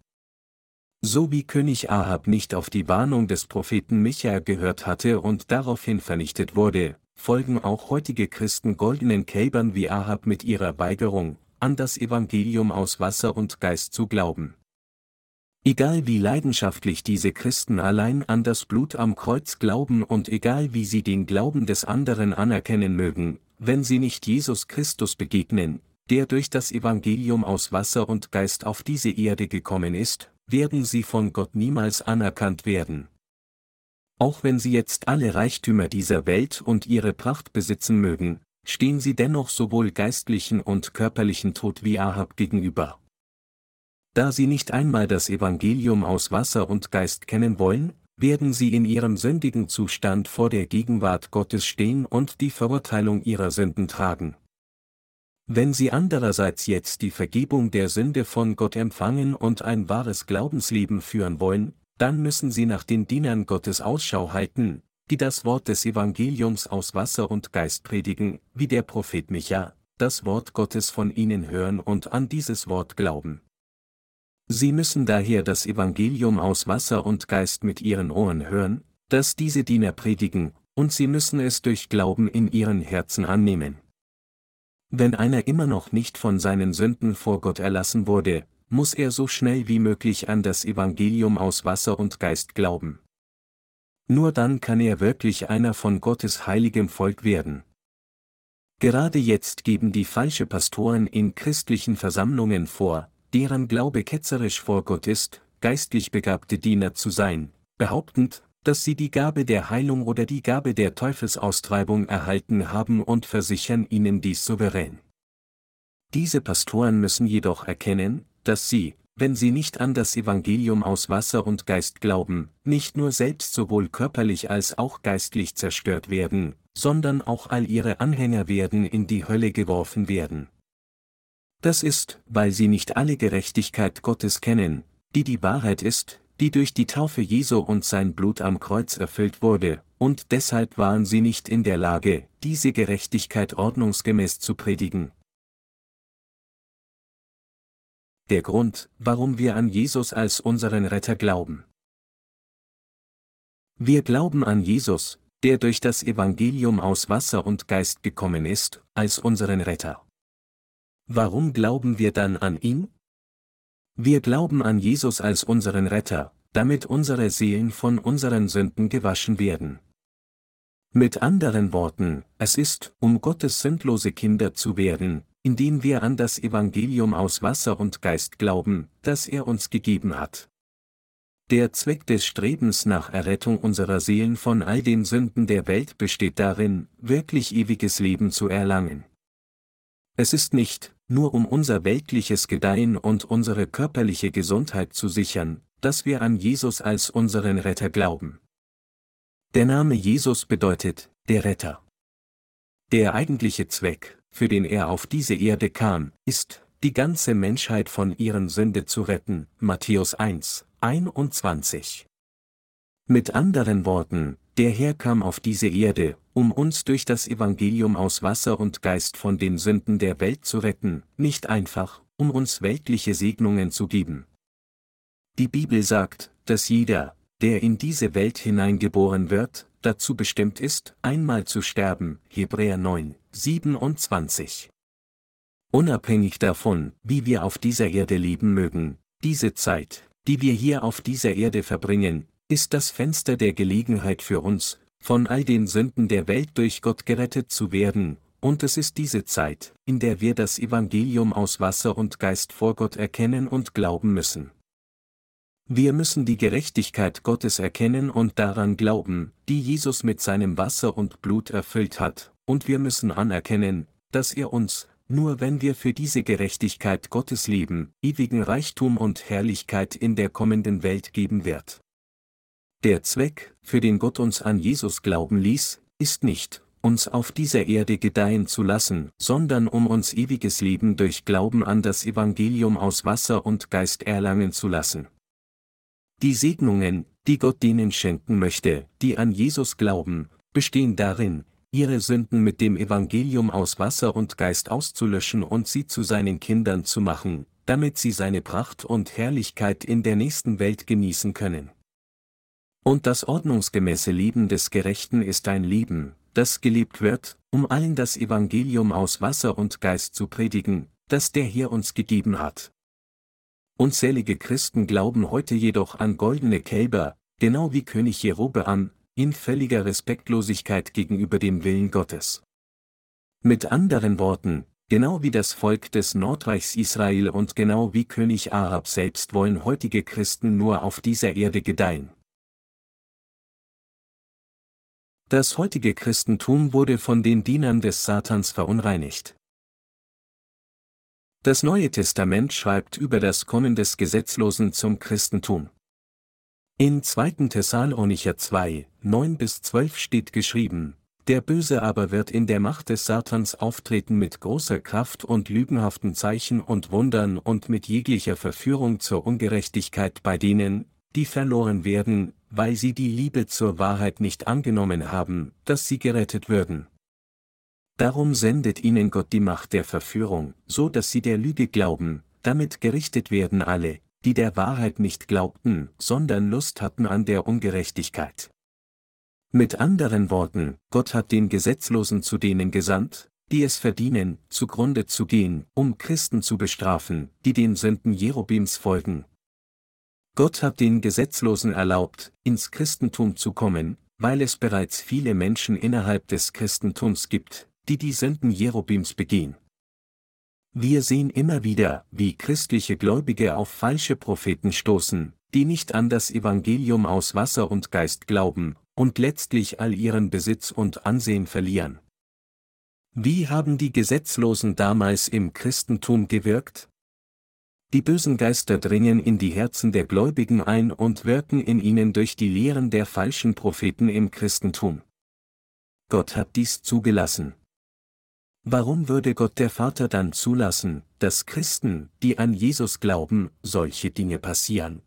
So wie König Ahab nicht auf die Warnung des Propheten Michael gehört hatte und daraufhin vernichtet wurde, folgen auch heutige Christen goldenen Kälbern wie Ahab mit ihrer Weigerung, an das Evangelium aus Wasser und Geist zu glauben. Egal wie leidenschaftlich diese Christen allein an das Blut am Kreuz glauben und egal wie sie den Glauben des anderen anerkennen mögen, wenn sie nicht Jesus Christus begegnen, der durch das Evangelium aus Wasser und Geist auf diese Erde gekommen ist, werden sie von Gott niemals anerkannt werden. Auch wenn sie jetzt alle Reichtümer dieser Welt und ihre Pracht besitzen mögen, stehen sie dennoch sowohl geistlichen und körperlichen Tod wie Ahab gegenüber. Da sie nicht einmal das Evangelium aus Wasser und Geist kennen wollen, werden sie in ihrem sündigen Zustand vor der Gegenwart Gottes stehen und die Verurteilung ihrer Sünden tragen. Wenn sie andererseits jetzt die Vergebung der Sünde von Gott empfangen und ein wahres Glaubensleben führen wollen, dann müssen sie nach den Dienern Gottes Ausschau halten, die das Wort des Evangeliums aus Wasser und Geist predigen, wie der Prophet Micha, das Wort Gottes von ihnen hören und an dieses Wort glauben. Sie müssen daher das Evangelium aus Wasser und Geist mit ihren Ohren hören, das diese Diener predigen, und sie müssen es durch Glauben in ihren Herzen annehmen. Wenn einer immer noch nicht von seinen Sünden vor Gott erlassen wurde, muss er so schnell wie möglich an das Evangelium aus Wasser und Geist glauben. Nur dann kann er wirklich einer von Gottes heiligem Volk werden. Gerade jetzt geben die falsche Pastoren in christlichen Versammlungen vor, deren Glaube ketzerisch vor Gott ist, geistlich begabte Diener zu sein, behauptend, dass sie die Gabe der Heilung oder die Gabe der Teufelsaustreibung erhalten haben und versichern ihnen dies souverän. Diese Pastoren müssen jedoch erkennen, dass sie, wenn sie nicht an das Evangelium aus Wasser und Geist glauben, nicht nur selbst sowohl körperlich als auch geistlich zerstört werden, sondern auch all ihre Anhänger werden in die Hölle geworfen werden. Das ist, weil sie nicht alle Gerechtigkeit Gottes kennen, die die Wahrheit ist, die durch die Taufe Jesu und sein Blut am Kreuz erfüllt wurde, und deshalb waren sie nicht in der Lage, diese Gerechtigkeit ordnungsgemäß zu predigen. Der Grund, warum wir an Jesus als unseren Retter glauben. Wir glauben an Jesus, der durch das Evangelium aus Wasser und Geist gekommen ist, als unseren Retter. Warum glauben wir dann an ihn? Wir glauben an Jesus als unseren Retter, damit unsere Seelen von unseren Sünden gewaschen werden. Mit anderen Worten, es ist, um Gottes sündlose Kinder zu werden, indem wir an das Evangelium aus Wasser und Geist glauben, das er uns gegeben hat. Der Zweck des Strebens nach Errettung unserer Seelen von all den Sünden der Welt besteht darin, wirklich ewiges Leben zu erlangen. Es ist nicht, nur um unser weltliches Gedeihen und unsere körperliche Gesundheit zu sichern, dass wir an Jesus als unseren Retter glauben. Der Name Jesus bedeutet, der Retter. Der eigentliche Zweck, für den er auf diese Erde kam, ist, die ganze Menschheit von ihren Sünde zu retten, Matthäus 1, 21. Mit anderen Worten, der Herr kam auf diese Erde, um uns durch das Evangelium aus Wasser und Geist von den Sünden der Welt zu retten, nicht einfach, um uns weltliche Segnungen zu geben. Die Bibel sagt, dass jeder, der in diese Welt hineingeboren wird, dazu bestimmt ist, einmal zu sterben, Hebräer 9, 27. Unabhängig davon, wie wir auf dieser Erde leben mögen, diese Zeit, die wir hier auf dieser Erde verbringen, ist das Fenster der Gelegenheit für uns, von all den Sünden der Welt durch Gott gerettet zu werden, und es ist diese Zeit, in der wir das Evangelium aus Wasser und Geist vor Gott erkennen und glauben müssen. Wir müssen die Gerechtigkeit Gottes erkennen und daran glauben, die Jesus mit seinem Wasser und Blut erfüllt hat, und wir müssen anerkennen, dass er uns, nur wenn wir für diese Gerechtigkeit Gottes leben, ewigen Reichtum und Herrlichkeit in der kommenden Welt geben wird. Der Zweck, für den Gott uns an Jesus glauben ließ, ist nicht, uns auf dieser Erde gedeihen zu lassen, sondern um uns ewiges Leben durch Glauben an das Evangelium aus Wasser und Geist erlangen zu lassen. Die Segnungen, die Gott denen schenken möchte, die an Jesus glauben, bestehen darin, ihre Sünden mit dem Evangelium aus Wasser und Geist auszulöschen und sie zu seinen Kindern zu machen, damit sie seine Pracht und Herrlichkeit in der nächsten Welt genießen können. Und das ordnungsgemäße Leben des Gerechten ist ein Leben, das gelebt wird, um allen das Evangelium aus Wasser und Geist zu predigen, das der Herr uns gegeben hat. Unzählige Christen glauben heute jedoch an goldene Kälber, genau wie König Jerobeam, in völliger Respektlosigkeit gegenüber dem Willen Gottes. Mit anderen Worten, genau wie das Volk des Nordreichs Israel und genau wie König Ahab selbst wollen heutige Christen nur auf dieser Erde gedeihen. Das heutige Christentum wurde von den Dienern des Satans verunreinigt. Das Neue Testament schreibt über das Kommen des Gesetzlosen zum Christentum. In 2. Thessalonicher 2, 9 bis 12 steht geschrieben, der Böse aber wird in der Macht des Satans auftreten mit großer Kraft und lügenhaften Zeichen und Wundern und mit jeglicher Verführung zur Ungerechtigkeit bei denen, die verloren werden, weil sie die Liebe zur Wahrheit nicht angenommen haben, dass sie gerettet würden. Darum sendet ihnen Gott die Macht der Verführung, so dass sie der Lüge glauben, damit gerichtet werden alle, die der Wahrheit nicht glaubten, sondern Lust hatten an der Ungerechtigkeit. Mit anderen Worten, Gott hat den Gesetzlosen zu denen gesandt, die es verdienen, zugrunde zu gehen, um Christen zu bestrafen, die den Sünden Jerobims folgen. Gott hat den Gesetzlosen erlaubt, ins Christentum zu kommen, weil es bereits viele Menschen innerhalb des Christentums gibt, die die Sünden Jerobims begehen. Wir sehen immer wieder, wie christliche Gläubige auf falsche Propheten stoßen, die nicht an das Evangelium aus Wasser und Geist glauben, und letztlich all ihren Besitz und Ansehen verlieren. Wie haben die Gesetzlosen damals im Christentum gewirkt? Die bösen Geister dringen in die Herzen der Gläubigen ein und wirken in ihnen durch die Lehren der falschen Propheten im Christentum. Gott hat dies zugelassen. Warum würde Gott der Vater dann zulassen, dass Christen, die an Jesus glauben, solche Dinge passieren?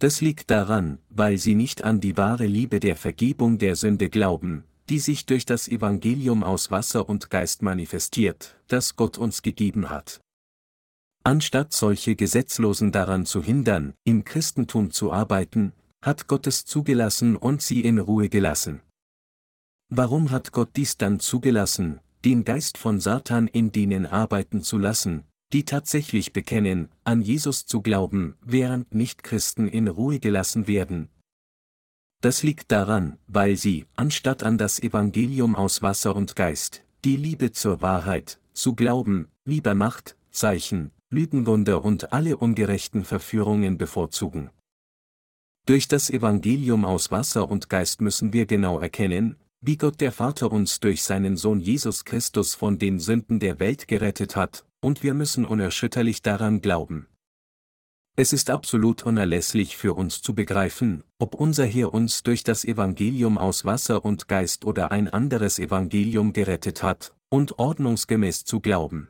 Das liegt daran, weil sie nicht an die wahre Liebe der Vergebung der Sünde glauben, die sich durch das Evangelium aus Wasser und Geist manifestiert, das Gott uns gegeben hat. Anstatt solche Gesetzlosen daran zu hindern, im Christentum zu arbeiten, hat Gott es zugelassen und sie in Ruhe gelassen. Warum hat Gott dies dann zugelassen, den Geist von Satan in denen arbeiten zu lassen, die tatsächlich bekennen, an Jesus zu glauben, während Nichtchristen in Ruhe gelassen werden. Das liegt daran, weil sie, anstatt an das Evangelium aus Wasser und Geist, die Liebe zur Wahrheit, zu glauben, lieber Macht, Zeichen, Lügenwunder und alle ungerechten Verführungen bevorzugen. Durch das Evangelium aus Wasser und Geist müssen wir genau erkennen, wie Gott der Vater uns durch seinen Sohn Jesus Christus von den Sünden der Welt gerettet hat, und wir müssen unerschütterlich daran glauben. Es ist absolut unerlässlich für uns zu begreifen, ob unser Herr uns durch das Evangelium aus Wasser und Geist oder ein anderes Evangelium gerettet hat, und ordnungsgemäß zu glauben.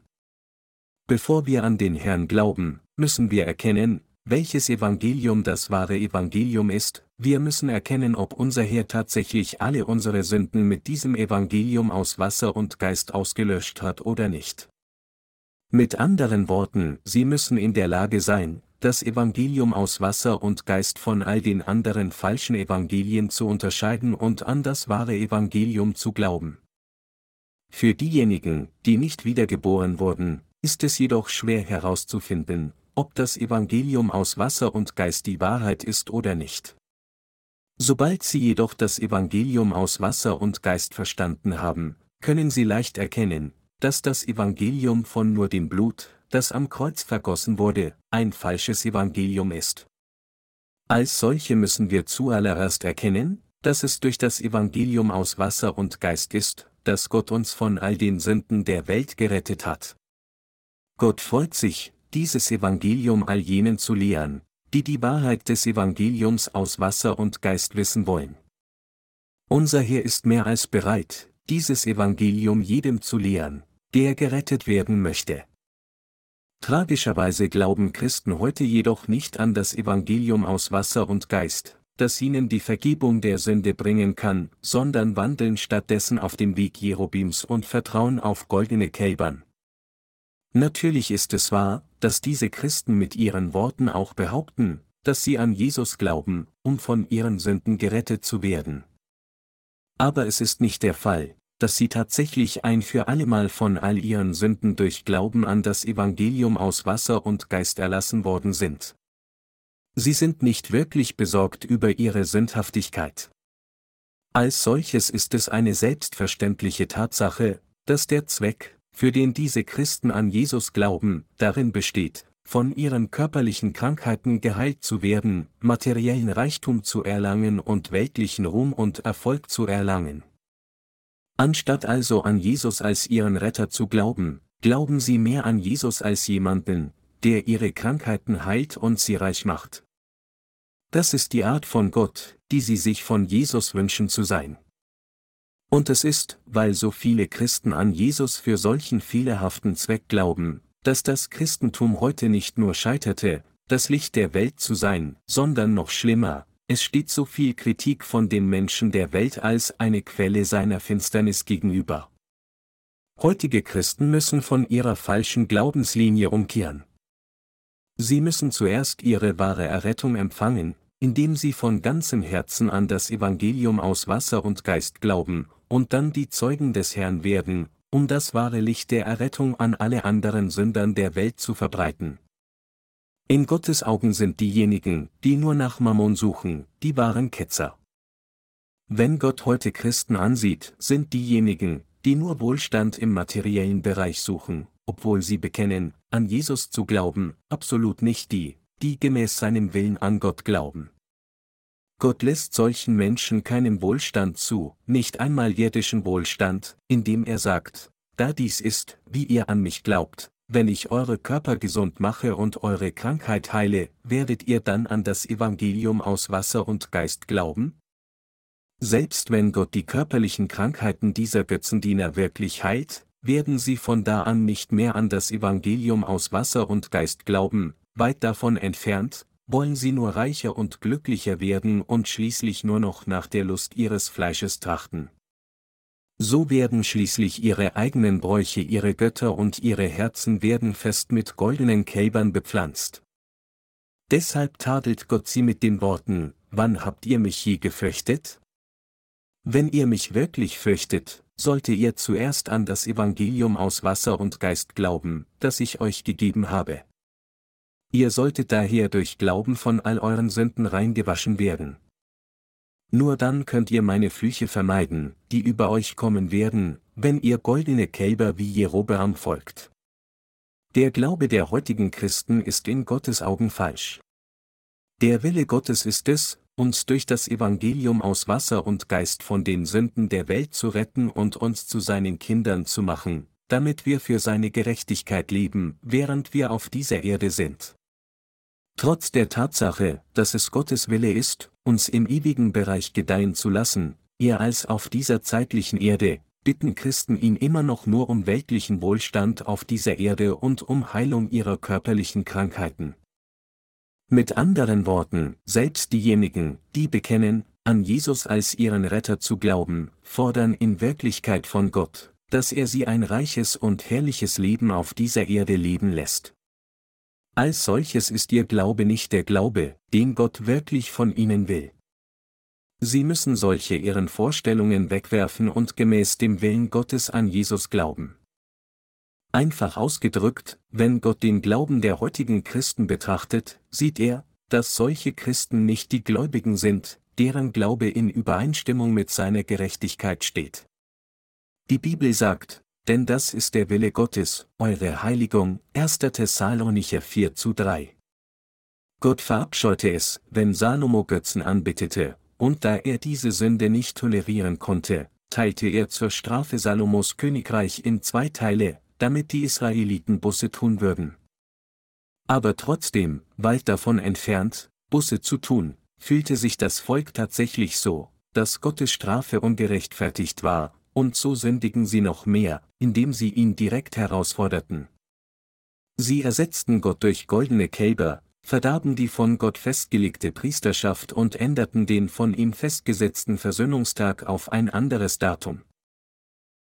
Bevor wir an den Herrn glauben, müssen wir erkennen, welches Evangelium das wahre Evangelium ist, wir müssen erkennen, ob unser Herr tatsächlich alle unsere Sünden mit diesem Evangelium aus Wasser und Geist ausgelöscht hat oder nicht. Mit anderen Worten, Sie müssen in der Lage sein, das Evangelium aus Wasser und Geist von all den anderen falschen Evangelien zu unterscheiden und an das wahre Evangelium zu glauben. Für diejenigen, die nicht wiedergeboren wurden, ist es jedoch schwer herauszufinden, ob das Evangelium aus Wasser und Geist die Wahrheit ist oder nicht. Sobald Sie jedoch das Evangelium aus Wasser und Geist verstanden haben, können Sie leicht erkennen, dass das Evangelium von nur dem Blut, das am Kreuz vergossen wurde, ein falsches Evangelium ist. Als solche müssen wir zuallererst erkennen, dass es durch das Evangelium aus Wasser und Geist ist, dass Gott uns von all den Sünden der Welt gerettet hat. Gott freut sich, dieses Evangelium all jenen zu lehren, die die Wahrheit des Evangeliums aus Wasser und Geist wissen wollen. Unser Herr ist mehr als bereit, dieses Evangelium jedem zu lehren, der gerettet werden möchte. Tragischerweise glauben Christen heute jedoch nicht an das Evangelium aus Wasser und Geist, das ihnen die Vergebung der Sünde bringen kann, sondern wandeln stattdessen auf dem Weg Jerobims und vertrauen auf goldene Kälbern. Natürlich ist es wahr, dass diese Christen mit ihren Worten auch behaupten, dass sie an Jesus glauben, um von ihren Sünden gerettet zu werden. Aber es ist nicht der Fall, dass sie tatsächlich ein für allemal von all ihren Sünden durch Glauben an das Evangelium aus Wasser und Geist erlassen worden sind. Sie sind nicht wirklich besorgt über ihre Sündhaftigkeit. Als solches ist es eine selbstverständliche Tatsache, dass der Zweck, für den diese Christen an Jesus glauben, darin besteht, von ihren körperlichen Krankheiten geheilt zu werden, materiellen Reichtum zu erlangen und weltlichen Ruhm und Erfolg zu erlangen. Anstatt also an Jesus als ihren Retter zu glauben, glauben sie mehr an Jesus als jemanden, der ihre Krankheiten heilt und sie reich macht. Das ist die Art von Gott, die sie sich von Jesus wünschen zu sein. Und es ist, weil so viele Christen an Jesus für solchen fehlerhaften Zweck glauben, dass das Christentum heute nicht nur scheiterte, das Licht der Welt zu sein, sondern noch schlimmer, es steht so viel Kritik von den Menschen der Welt als eine Quelle seiner Finsternis gegenüber. Heutige Christen müssen von ihrer falschen Glaubenslinie umkehren. Sie müssen zuerst ihre wahre Errettung empfangen, indem sie von ganzem Herzen an das Evangelium aus Wasser und Geist glauben, und dann die Zeugen des Herrn werden, um das wahre Licht der Errettung an alle anderen Sündern der Welt zu verbreiten. In Gottes Augen sind diejenigen, die nur nach Mammon suchen, die wahren Ketzer. Wenn Gott heute Christen ansieht, sind diejenigen, die nur Wohlstand im materiellen Bereich suchen, obwohl sie bekennen, an Jesus zu glauben, absolut nicht die, die gemäß seinem Willen an Gott glauben. Gott lässt solchen Menschen keinen Wohlstand zu, nicht einmal irdischen Wohlstand, indem er sagt, da dies ist, wie ihr an mich glaubt, wenn ich eure Körper gesund mache und eure Krankheit heile, werdet ihr dann an das Evangelium aus Wasser und Geist glauben? Selbst wenn Gott die körperlichen Krankheiten dieser Götzendiener wirklich heilt, werden sie von da an nicht mehr an das Evangelium aus Wasser und Geist glauben, weit davon entfernt, wollen sie nur reicher und glücklicher werden und schließlich nur noch nach der Lust ihres Fleisches trachten. So werden schließlich ihre eigenen Bräuche ihre Götter und ihre Herzen werden fest mit goldenen Kälbern bepflanzt. Deshalb tadelt Gott sie mit den Worten, Wann habt ihr mich je gefürchtet? Wenn ihr mich wirklich fürchtet, sollte ihr zuerst an das Evangelium aus Wasser und Geist glauben, das ich euch gegeben habe. Ihr solltet daher durch Glauben von all euren Sünden reingewaschen werden. Nur dann könnt ihr meine Flüche vermeiden, die über euch kommen werden, wenn ihr goldene Kälber wie Jerobeam folgt. Der Glaube der heutigen Christen ist in Gottes Augen falsch. Der Wille Gottes ist es, uns durch das Evangelium aus Wasser und Geist von den Sünden der Welt zu retten und uns zu seinen Kindern zu machen, damit wir für seine Gerechtigkeit leben, während wir auf dieser Erde sind. Trotz der Tatsache, dass es Gottes Wille ist, uns im ewigen Bereich gedeihen zu lassen, eher als auf dieser zeitlichen Erde, bitten Christen ihn immer noch nur um weltlichen Wohlstand auf dieser Erde und um Heilung ihrer körperlichen Krankheiten. Mit anderen Worten, selbst diejenigen, die bekennen, an Jesus als ihren Retter zu glauben, fordern in Wirklichkeit von Gott, dass er sie ein reiches und herrliches Leben auf dieser Erde leben lässt. Als solches ist ihr Glaube nicht der Glaube, den Gott wirklich von ihnen will. Sie müssen solche ihren Vorstellungen wegwerfen und gemäß dem Willen Gottes an Jesus glauben. Einfach ausgedrückt, wenn Gott den Glauben der heutigen Christen betrachtet, sieht er, dass solche Christen nicht die Gläubigen sind, deren Glaube in Übereinstimmung mit seiner Gerechtigkeit steht. Die Bibel sagt, denn das ist der Wille Gottes, eure Heiligung, 1. Thessalonicher 4 zu 3. Gott verabscheute es, wenn Salomo Götzen anbittete, und da er diese Sünde nicht tolerieren konnte, teilte er zur Strafe Salomos Königreich in zwei Teile, damit die Israeliten Busse tun würden. Aber trotzdem, weit davon entfernt, Busse zu tun, fühlte sich das Volk tatsächlich so, dass Gottes Strafe ungerechtfertigt war, und so sündigen sie noch mehr, indem sie ihn direkt herausforderten. Sie ersetzten Gott durch goldene Kälber, verdarben die von Gott festgelegte Priesterschaft und änderten den von ihm festgesetzten Versöhnungstag auf ein anderes Datum.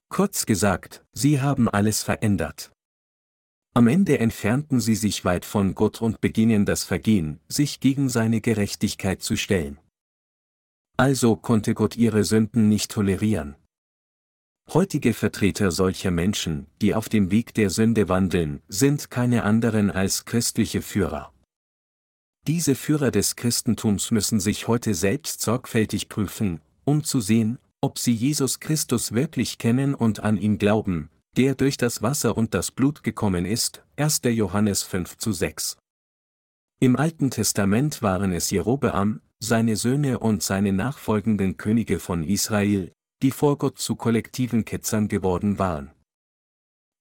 Kurz gesagt, sie haben alles verändert. Am Ende entfernten sie sich weit von Gott und beginnen das Vergehen, sich gegen seine Gerechtigkeit zu stellen. Also konnte Gott ihre Sünden nicht tolerieren. Heutige Vertreter solcher Menschen, die auf dem Weg der Sünde wandeln, sind keine anderen als christliche Führer. Diese Führer des Christentums müssen sich heute selbst sorgfältig prüfen, um zu sehen, ob sie Jesus Christus wirklich kennen und an ihn glauben, der durch das Wasser und das Blut gekommen ist, 1. Johannes 5 zu 6. Im Alten Testament waren es Jerobeam, seine Söhne und seine nachfolgenden Könige von Israel, die vor Gott zu kollektiven Ketzern geworden waren.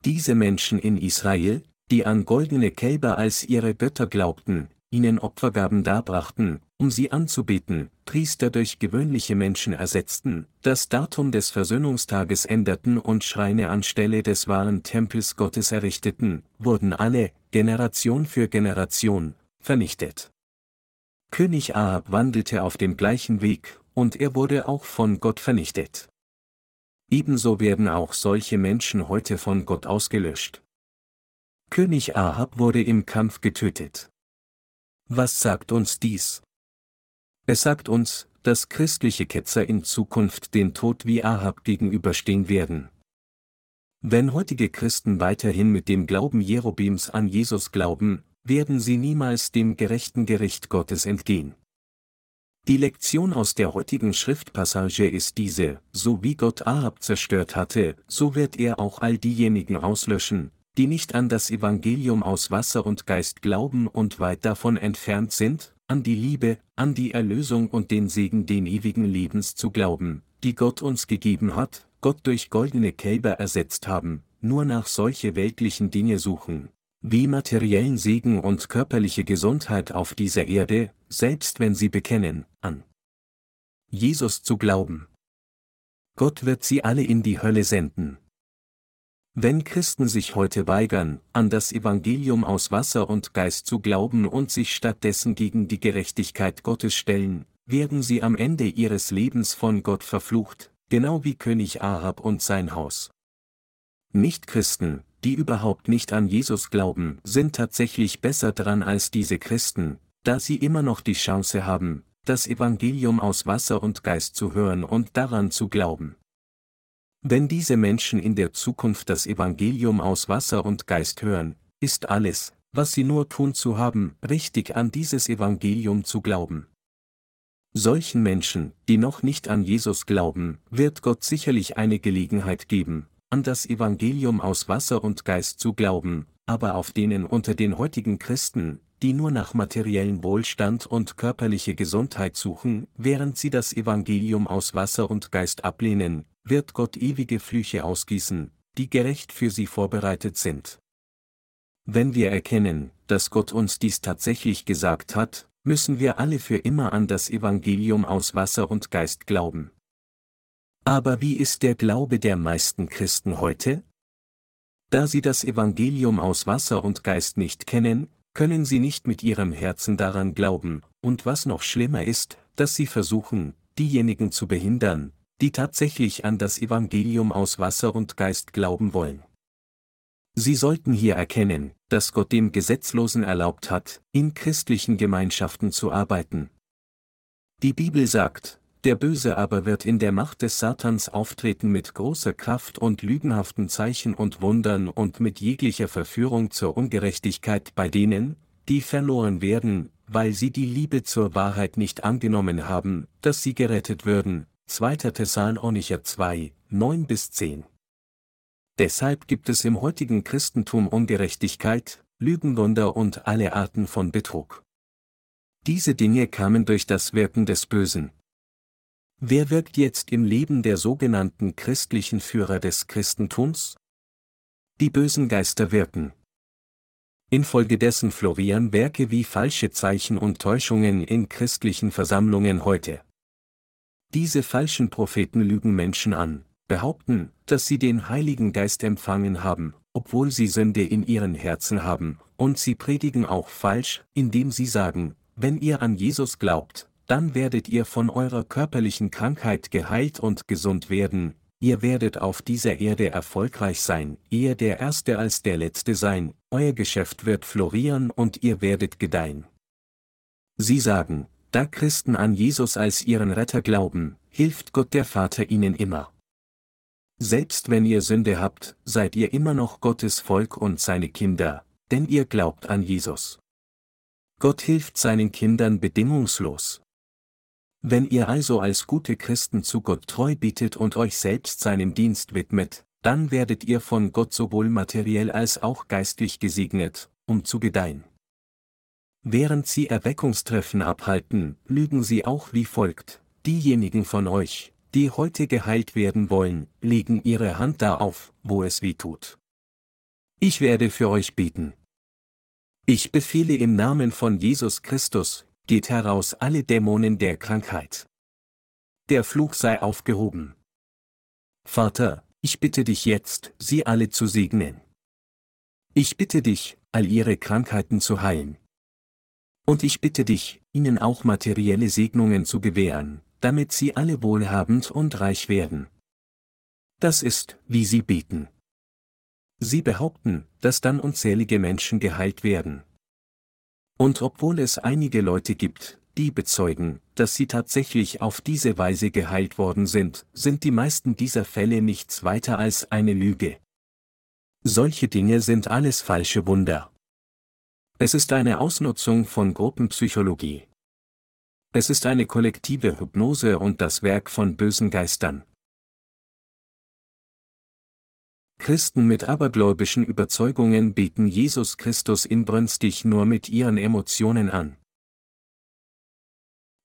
Diese Menschen in Israel, die an goldene Kälber als ihre Götter glaubten, ihnen Opfergaben darbrachten, um sie anzubeten, Priester durch gewöhnliche Menschen ersetzten, das Datum des Versöhnungstages änderten und Schreine anstelle des wahren Tempels Gottes errichteten, wurden alle, Generation für Generation, vernichtet. König Ahab wandelte auf dem gleichen Weg, und er wurde auch von Gott vernichtet. Ebenso werden auch solche Menschen heute von Gott ausgelöscht. König Ahab wurde im Kampf getötet. Was sagt uns dies? Es sagt uns, dass christliche Ketzer in Zukunft den Tod wie Ahab gegenüberstehen werden. Wenn heutige Christen weiterhin mit dem Glauben Jerobims an Jesus glauben, werden sie niemals dem gerechten Gericht Gottes entgehen. Die Lektion aus der heutigen Schriftpassage ist diese, so wie Gott Ahab zerstört hatte, so wird er auch all diejenigen auslöschen, die nicht an das Evangelium aus Wasser und Geist glauben und weit davon entfernt sind, an die Liebe, an die Erlösung und den Segen den ewigen Lebens zu glauben, die Gott uns gegeben hat, Gott durch goldene Kälber ersetzt haben, nur nach solche weltlichen Dinge suchen, wie materiellen Segen und körperliche Gesundheit auf dieser Erde, selbst wenn sie bekennen, an Jesus zu glauben. Gott wird sie alle in die Hölle senden. Wenn Christen sich heute weigern, an das Evangelium aus Wasser und Geist zu glauben und sich stattdessen gegen die Gerechtigkeit Gottes stellen, werden sie am Ende ihres Lebens von Gott verflucht, genau wie König Ahab und sein Haus. Nichtchristen, die überhaupt nicht an Jesus glauben, sind tatsächlich besser dran als diese Christen, da sie immer noch die Chance haben, das Evangelium aus Wasser und Geist zu hören und daran zu glauben. Wenn diese Menschen in der Zukunft das Evangelium aus Wasser und Geist hören, ist alles, was sie nur tun zu haben, richtig an dieses Evangelium zu glauben. Solchen Menschen, die noch nicht an Jesus glauben, wird Gott sicherlich eine Gelegenheit geben, an das Evangelium aus Wasser und Geist zu glauben, aber auf denen unter den heutigen Christen, die nur nach materiellen Wohlstand und körperliche Gesundheit suchen, während sie das Evangelium aus Wasser und Geist ablehnen, wird Gott ewige Flüche ausgießen, die gerecht für sie vorbereitet sind. Wenn wir erkennen, dass Gott uns dies tatsächlich gesagt hat, müssen wir alle für immer an das Evangelium aus Wasser und Geist glauben. Aber wie ist der Glaube der meisten Christen heute? Da sie das Evangelium aus Wasser und Geist nicht kennen, können sie nicht mit ihrem Herzen daran glauben, und was noch schlimmer ist, dass sie versuchen, diejenigen zu behindern, die tatsächlich an das Evangelium aus Wasser und Geist glauben wollen. Sie sollten hier erkennen, dass Gott dem Gesetzlosen erlaubt hat, in christlichen Gemeinschaften zu arbeiten. Die Bibel sagt, der Böse aber wird in der Macht des Satans auftreten mit großer Kraft und lügenhaften Zeichen und Wundern und mit jeglicher Verführung zur Ungerechtigkeit bei denen, die verloren werden, weil sie die Liebe zur Wahrheit nicht angenommen haben, dass sie gerettet würden, 2. Thessalonicher 2, 9 bis 10. Deshalb gibt es im heutigen Christentum Ungerechtigkeit, Lügenwunder und alle Arten von Betrug. Diese Dinge kamen durch das Wirken des Bösen. Wer wirkt jetzt im Leben der sogenannten christlichen Führer des Christentums? Die bösen Geister wirken. Infolgedessen florieren Werke wie falsche Zeichen und Täuschungen in christlichen Versammlungen heute. Diese falschen Propheten lügen Menschen an, behaupten, dass sie den Heiligen Geist empfangen haben, obwohl sie Sünde in ihren Herzen haben, und sie predigen auch falsch, indem sie sagen, wenn ihr an Jesus glaubt, dann werdet ihr von eurer körperlichen Krankheit geheilt und gesund werden, ihr werdet auf dieser Erde erfolgreich sein, eher der Erste als der Letzte sein, euer Geschäft wird florieren und ihr werdet gedeihen. Sie sagen, da Christen an Jesus als ihren Retter glauben, hilft Gott der Vater ihnen immer. Selbst wenn ihr Sünde habt, seid ihr immer noch Gottes Volk und seine Kinder, denn ihr glaubt an Jesus. Gott hilft seinen Kindern bedingungslos. Wenn ihr also als gute Christen zu Gott treu bietet und euch selbst seinem Dienst widmet, dann werdet ihr von Gott sowohl materiell als auch geistlich gesegnet, um zu gedeihen. Während sie Erweckungstreffen abhalten, lügen sie auch wie folgt. Diejenigen von euch, die heute geheilt werden wollen, legen ihre Hand da auf, wo es weh tut. Ich werde für euch beten. Ich befehle im Namen von Jesus Christus, geht heraus alle Dämonen der Krankheit. Der Fluch sei aufgehoben. Vater, ich bitte dich jetzt, sie alle zu segnen. Ich bitte dich, all ihre Krankheiten zu heilen. Und ich bitte dich, ihnen auch materielle Segnungen zu gewähren, damit sie alle wohlhabend und reich werden. Das ist, wie sie beten. Sie behaupten, dass dann unzählige Menschen geheilt werden. Und obwohl es einige Leute gibt, die bezeugen, dass sie tatsächlich auf diese Weise geheilt worden sind, sind die meisten dieser Fälle nichts weiter als eine Lüge. Solche Dinge sind alles falsche Wunder. Es ist eine Ausnutzung von Gruppenpsychologie. Es ist eine kollektive Hypnose und das Werk von bösen Geistern. Christen mit abergläubischen Überzeugungen beten Jesus Christus inbrünstig nur mit ihren Emotionen an.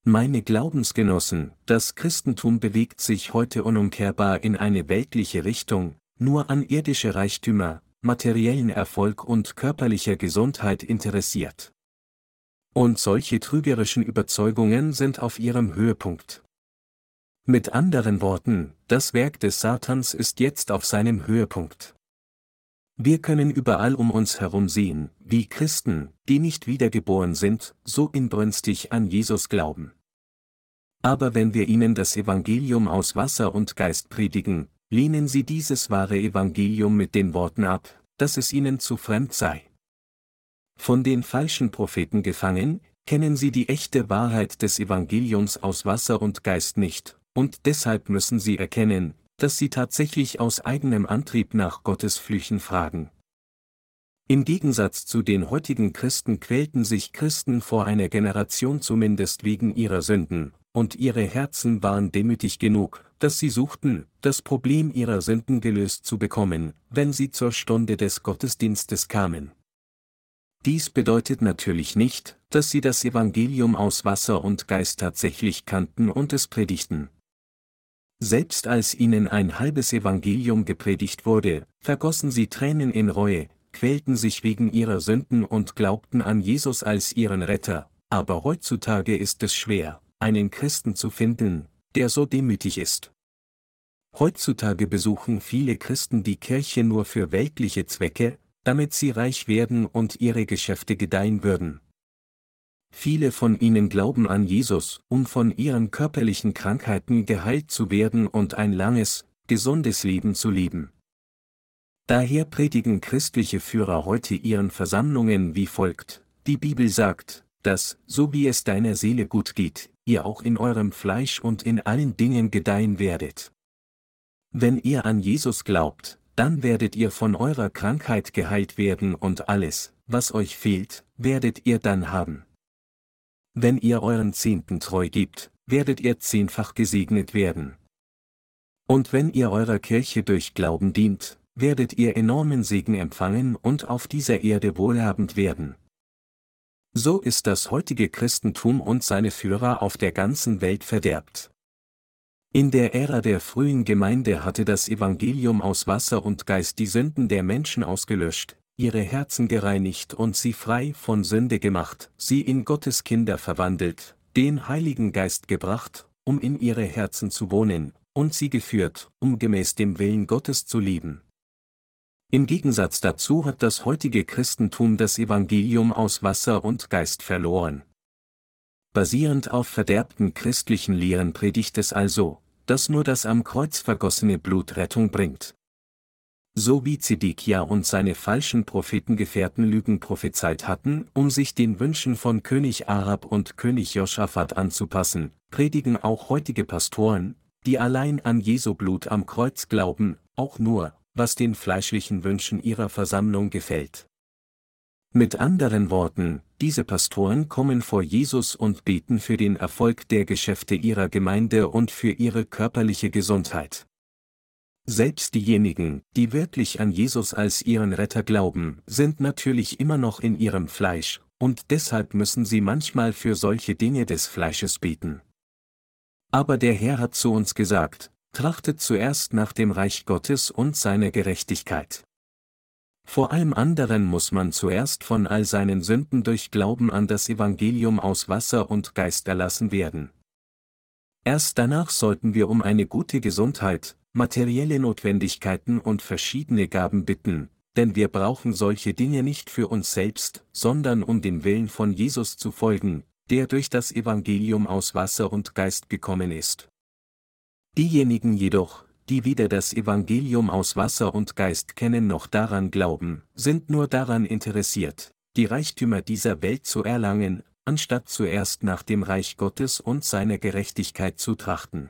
Meine Glaubensgenossen, das Christentum bewegt sich heute unumkehrbar in eine weltliche Richtung, nur an irdische Reichtümer, materiellen Erfolg und körperlicher Gesundheit interessiert. Und solche trügerischen Überzeugungen sind auf ihrem Höhepunkt. Mit anderen Worten, das Werk des Satans ist jetzt auf seinem Höhepunkt. Wir können überall um uns herum sehen, wie Christen, die nicht wiedergeboren sind, so inbrünstig an Jesus glauben. Aber wenn wir ihnen das Evangelium aus Wasser und Geist predigen, lehnen sie dieses wahre Evangelium mit den Worten ab, dass es ihnen zu fremd sei. Von den falschen Propheten gefangen, kennen sie die echte Wahrheit des Evangeliums aus Wasser und Geist nicht, und deshalb müssen sie erkennen, dass sie tatsächlich aus eigenem Antrieb nach Gottes Flüchen fragen. Im Gegensatz zu den heutigen Christen quälten sich Christen vor einer Generation zumindest wegen ihrer Sünden, und ihre Herzen waren demütig genug, dass sie suchten, das Problem ihrer Sünden gelöst zu bekommen, wenn sie zur Stunde des Gottesdienstes kamen. Dies bedeutet natürlich nicht, dass sie das Evangelium aus Wasser und Geist tatsächlich kannten und es predigten. Selbst als ihnen ein halbes Evangelium gepredigt wurde, vergossen sie Tränen in Reue, quälten sich wegen ihrer Sünden und glaubten an Jesus als ihren Retter, aber heutzutage ist es schwer, einen Christen zu finden, der so demütig ist. Heutzutage besuchen viele Christen die Kirche nur für weltliche Zwecke, damit sie reich werden und ihre Geschäfte gedeihen würden. Viele von ihnen glauben an Jesus, um von ihren körperlichen Krankheiten geheilt zu werden und ein langes, gesundes Leben zu leben. Daher predigen christliche Führer heute ihren Versammlungen wie folgt. Die Bibel sagt, dass, so wie es deiner Seele gut geht, ihr auch in eurem Fleisch und in allen Dingen gedeihen werdet. Wenn ihr an Jesus glaubt, dann werdet ihr von eurer Krankheit geheilt werden und alles, was euch fehlt, werdet ihr dann haben. Wenn ihr euren Zehnten treu gibt, werdet ihr zehnfach gesegnet werden. Und wenn ihr eurer Kirche durch Glauben dient, werdet ihr enormen Segen empfangen und auf dieser Erde wohlhabend werden. So ist das heutige Christentum und seine Führer auf der ganzen Welt verderbt. In der Ära der frühen Gemeinde hatte das Evangelium aus Wasser und Geist die Sünden der Menschen ausgelöscht, ihre Herzen gereinigt und sie frei von Sünde gemacht, sie in Gottes Kinder verwandelt, den Heiligen Geist gebracht, um in ihre Herzen zu wohnen, und sie geführt, um gemäß dem Willen Gottes zu lieben. Im Gegensatz dazu hat das heutige Christentum das Evangelium aus Wasser und Geist verloren. Basierend auf verderbten christlichen Lehren predigt es also, dass nur das am Kreuz vergossene Blut Rettung bringt so wie Zedekia und seine falschen Prophetengefährten Lügen prophezeit hatten, um sich den Wünschen von König Arab und König Joschafat anzupassen, predigen auch heutige Pastoren, die allein an Jesu Blut am Kreuz glauben, auch nur, was den fleischlichen Wünschen ihrer Versammlung gefällt. Mit anderen Worten, diese Pastoren kommen vor Jesus und beten für den Erfolg der Geschäfte ihrer Gemeinde und für ihre körperliche Gesundheit. Selbst diejenigen, die wirklich an Jesus als ihren Retter glauben, sind natürlich immer noch in ihrem Fleisch, und deshalb müssen sie manchmal für solche Dinge des Fleisches beten. Aber der Herr hat zu uns gesagt, trachtet zuerst nach dem Reich Gottes und seiner Gerechtigkeit. Vor allem anderen muss man zuerst von all seinen Sünden durch Glauben an das Evangelium aus Wasser und Geist erlassen werden. Erst danach sollten wir um eine gute Gesundheit, materielle Notwendigkeiten und verschiedene Gaben bitten, denn wir brauchen solche Dinge nicht für uns selbst, sondern um dem Willen von Jesus zu folgen, der durch das Evangelium aus Wasser und Geist gekommen ist. Diejenigen jedoch, die weder das Evangelium aus Wasser und Geist kennen noch daran glauben, sind nur daran interessiert, die Reichtümer dieser Welt zu erlangen, anstatt zuerst nach dem Reich Gottes und seiner Gerechtigkeit zu trachten.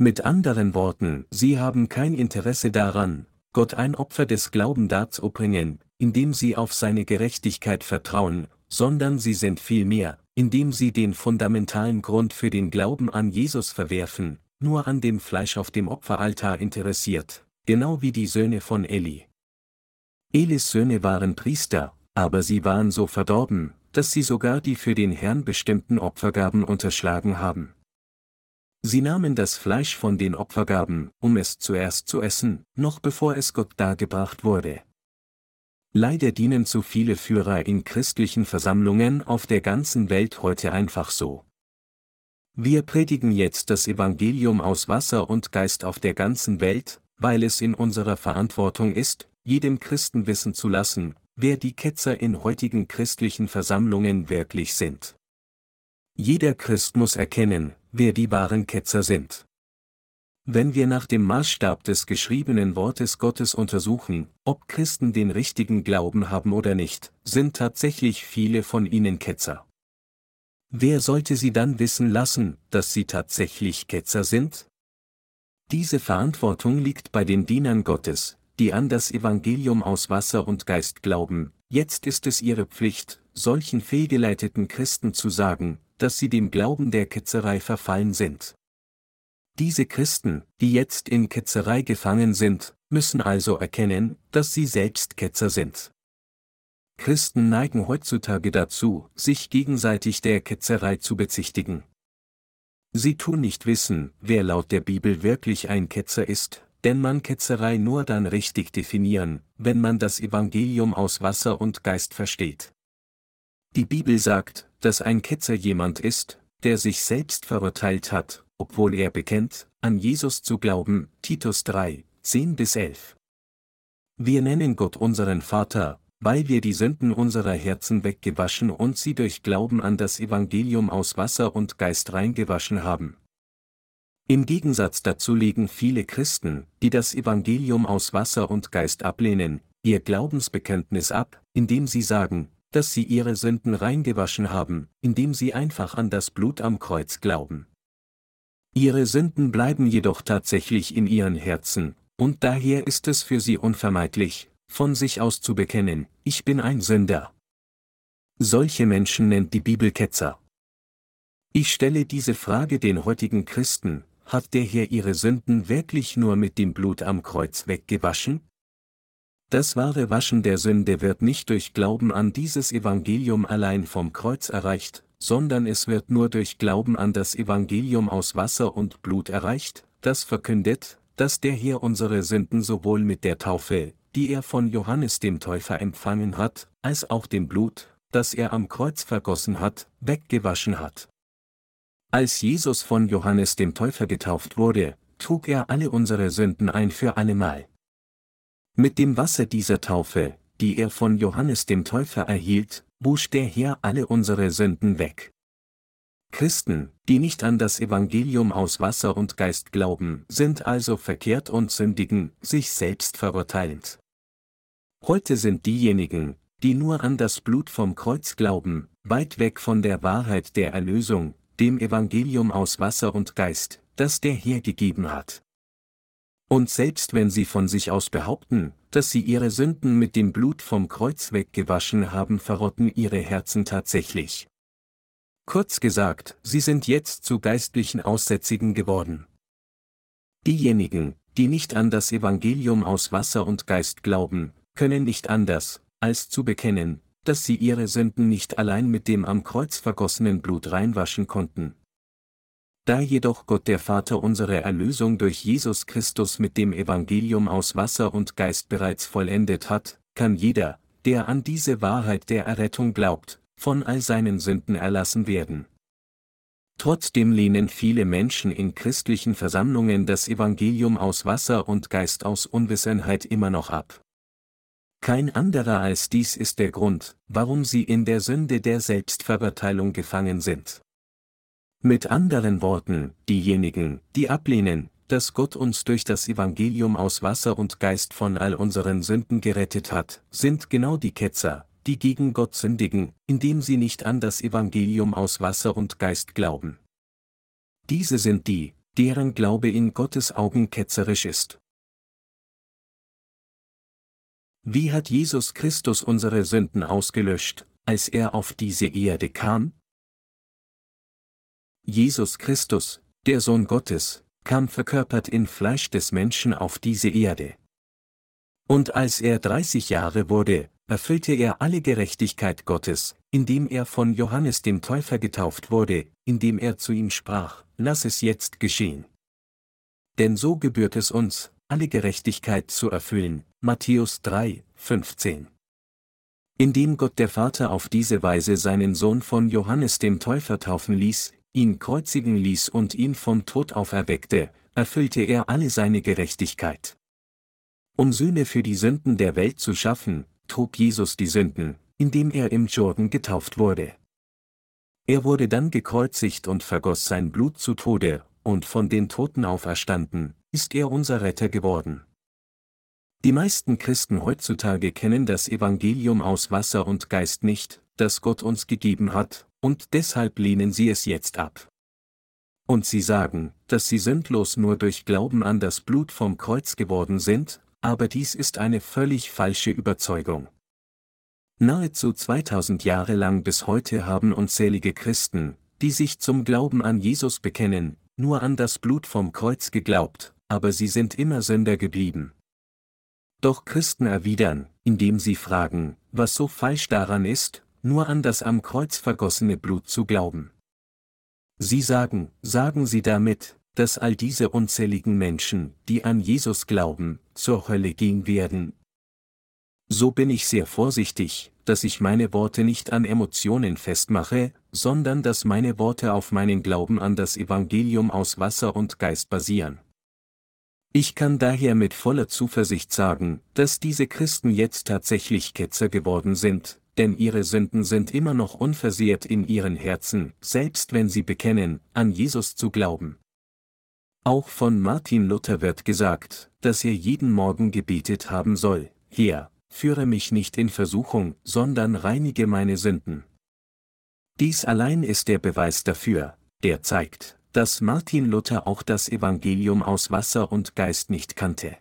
Mit anderen Worten, sie haben kein Interesse daran, Gott ein Opfer des Glauben darzubringen, indem sie auf seine Gerechtigkeit vertrauen, sondern sie sind vielmehr, indem sie den fundamentalen Grund für den Glauben an Jesus verwerfen, nur an dem Fleisch auf dem Opferaltar interessiert, genau wie die Söhne von Eli. Elis Söhne waren Priester, aber sie waren so verdorben, dass sie sogar die für den Herrn bestimmten Opfergaben unterschlagen haben. Sie nahmen das Fleisch von den Opfergaben, um es zuerst zu essen, noch bevor es Gott dargebracht wurde. Leider dienen zu viele Führer in christlichen Versammlungen auf der ganzen Welt heute einfach so. Wir predigen jetzt das Evangelium aus Wasser und Geist auf der ganzen Welt, weil es in unserer Verantwortung ist, jedem Christen wissen zu lassen, wer die Ketzer in heutigen christlichen Versammlungen wirklich sind. Jeder Christ muss erkennen, wer die wahren Ketzer sind. Wenn wir nach dem Maßstab des geschriebenen Wortes Gottes untersuchen, ob Christen den richtigen Glauben haben oder nicht, sind tatsächlich viele von ihnen Ketzer. Wer sollte sie dann wissen lassen, dass sie tatsächlich Ketzer sind? Diese Verantwortung liegt bei den Dienern Gottes, die an das Evangelium aus Wasser und Geist glauben, jetzt ist es ihre Pflicht, solchen fehlgeleiteten Christen zu sagen, dass sie dem Glauben der Ketzerei verfallen sind. Diese Christen, die jetzt in Ketzerei gefangen sind, müssen also erkennen, dass sie selbst Ketzer sind. Christen neigen heutzutage dazu, sich gegenseitig der Ketzerei zu bezichtigen. Sie tun nicht wissen, wer laut der Bibel wirklich ein Ketzer ist, denn man Ketzerei nur dann richtig definieren, wenn man das Evangelium aus Wasser und Geist versteht. Die Bibel sagt, dass ein Ketzer jemand ist, der sich selbst verurteilt hat, obwohl er bekennt, an Jesus zu glauben, Titus 3, 10 bis 11. Wir nennen Gott unseren Vater, weil wir die Sünden unserer Herzen weggewaschen und sie durch Glauben an das Evangelium aus Wasser und Geist reingewaschen haben. Im Gegensatz dazu legen viele Christen, die das Evangelium aus Wasser und Geist ablehnen, ihr Glaubensbekenntnis ab, indem sie sagen, dass sie ihre Sünden reingewaschen haben, indem sie einfach an das Blut am Kreuz glauben. Ihre Sünden bleiben jedoch tatsächlich in ihren Herzen, und daher ist es für sie unvermeidlich, von sich aus zu bekennen, ich bin ein Sünder. Solche Menschen nennt die Bibel Ketzer. Ich stelle diese Frage den heutigen Christen, hat der Herr ihre Sünden wirklich nur mit dem Blut am Kreuz weggewaschen? Das wahre Waschen der Sünde wird nicht durch Glauben an dieses Evangelium allein vom Kreuz erreicht, sondern es wird nur durch Glauben an das Evangelium aus Wasser und Blut erreicht, das verkündet, dass der Herr unsere Sünden sowohl mit der Taufe, die er von Johannes dem Täufer empfangen hat, als auch dem Blut, das er am Kreuz vergossen hat, weggewaschen hat. Als Jesus von Johannes dem Täufer getauft wurde, trug er alle unsere Sünden ein für allemal. Mit dem Wasser dieser Taufe, die er von Johannes dem Täufer erhielt, wusch der Herr alle unsere Sünden weg. Christen, die nicht an das Evangelium aus Wasser und Geist glauben, sind also verkehrt und sündigen, sich selbst verurteilend. Heute sind diejenigen, die nur an das Blut vom Kreuz glauben, weit weg von der Wahrheit der Erlösung, dem Evangelium aus Wasser und Geist, das der Herr gegeben hat. Und selbst wenn sie von sich aus behaupten, dass sie ihre Sünden mit dem Blut vom Kreuz weggewaschen haben, verrotten ihre Herzen tatsächlich. Kurz gesagt, sie sind jetzt zu geistlichen Aussätzigen geworden. Diejenigen, die nicht an das Evangelium aus Wasser und Geist glauben, können nicht anders, als zu bekennen, dass sie ihre Sünden nicht allein mit dem am Kreuz vergossenen Blut reinwaschen konnten, da jedoch Gott der Vater unsere Erlösung durch Jesus Christus mit dem Evangelium aus Wasser und Geist bereits vollendet hat, kann jeder, der an diese Wahrheit der Errettung glaubt, von all seinen Sünden erlassen werden. Trotzdem lehnen viele Menschen in christlichen Versammlungen das Evangelium aus Wasser und Geist aus Unwissenheit immer noch ab. Kein anderer als dies ist der Grund, warum sie in der Sünde der Selbstverurteilung gefangen sind. Mit anderen Worten, diejenigen, die ablehnen, dass Gott uns durch das Evangelium aus Wasser und Geist von all unseren Sünden gerettet hat, sind genau die Ketzer, die gegen Gott sündigen, indem sie nicht an das Evangelium aus Wasser und Geist glauben. Diese sind die, deren Glaube in Gottes Augen ketzerisch ist. Wie hat Jesus Christus unsere Sünden ausgelöscht, als er auf diese Erde kam? Jesus Christus, der Sohn Gottes, kam verkörpert in Fleisch des Menschen auf diese Erde. Und als er 30 Jahre wurde, erfüllte er alle Gerechtigkeit Gottes, indem er von Johannes dem Täufer getauft wurde, indem er zu ihm sprach, lass es jetzt geschehen. Denn so gebührt es uns, alle Gerechtigkeit zu erfüllen, Matthäus 3, 15. Indem Gott der Vater auf diese Weise seinen Sohn von Johannes dem Täufer taufen ließ, ihn kreuzigen ließ und ihn vom Tod auferweckte, erfüllte er alle seine Gerechtigkeit. Um Sühne für die Sünden der Welt zu schaffen, trug Jesus die Sünden, indem er im Jordan getauft wurde. Er wurde dann gekreuzigt und vergoss sein Blut zu Tode, und von den Toten auferstanden, ist er unser Retter geworden. Die meisten Christen heutzutage kennen das Evangelium aus Wasser und Geist nicht, das Gott uns gegeben hat, und deshalb lehnen sie es jetzt ab. Und sie sagen, dass sie sündlos nur durch Glauben an das Blut vom Kreuz geworden sind, aber dies ist eine völlig falsche Überzeugung. Nahezu 2000 Jahre lang bis heute haben unzählige Christen, die sich zum Glauben an Jesus bekennen, nur an das Blut vom Kreuz geglaubt, aber sie sind immer Sünder geblieben. Doch Christen erwidern, indem sie fragen, was so falsch daran ist, nur an das am Kreuz vergossene Blut zu glauben. Sie sagen, sagen Sie damit, dass all diese unzähligen Menschen, die an Jesus glauben, zur Hölle gehen werden. So bin ich sehr vorsichtig, dass ich meine Worte nicht an Emotionen festmache, sondern dass meine Worte auf meinen Glauben an das Evangelium aus Wasser und Geist basieren. Ich kann daher mit voller Zuversicht sagen, dass diese Christen jetzt tatsächlich Ketzer geworden sind, denn ihre Sünden sind immer noch unversehrt in ihren Herzen, selbst wenn sie bekennen, an Jesus zu glauben. Auch von Martin Luther wird gesagt, dass er jeden Morgen gebetet haben soll, Herr, führe mich nicht in Versuchung, sondern reinige meine Sünden. Dies allein ist der Beweis dafür, der zeigt, dass Martin Luther auch das Evangelium aus Wasser und Geist nicht kannte.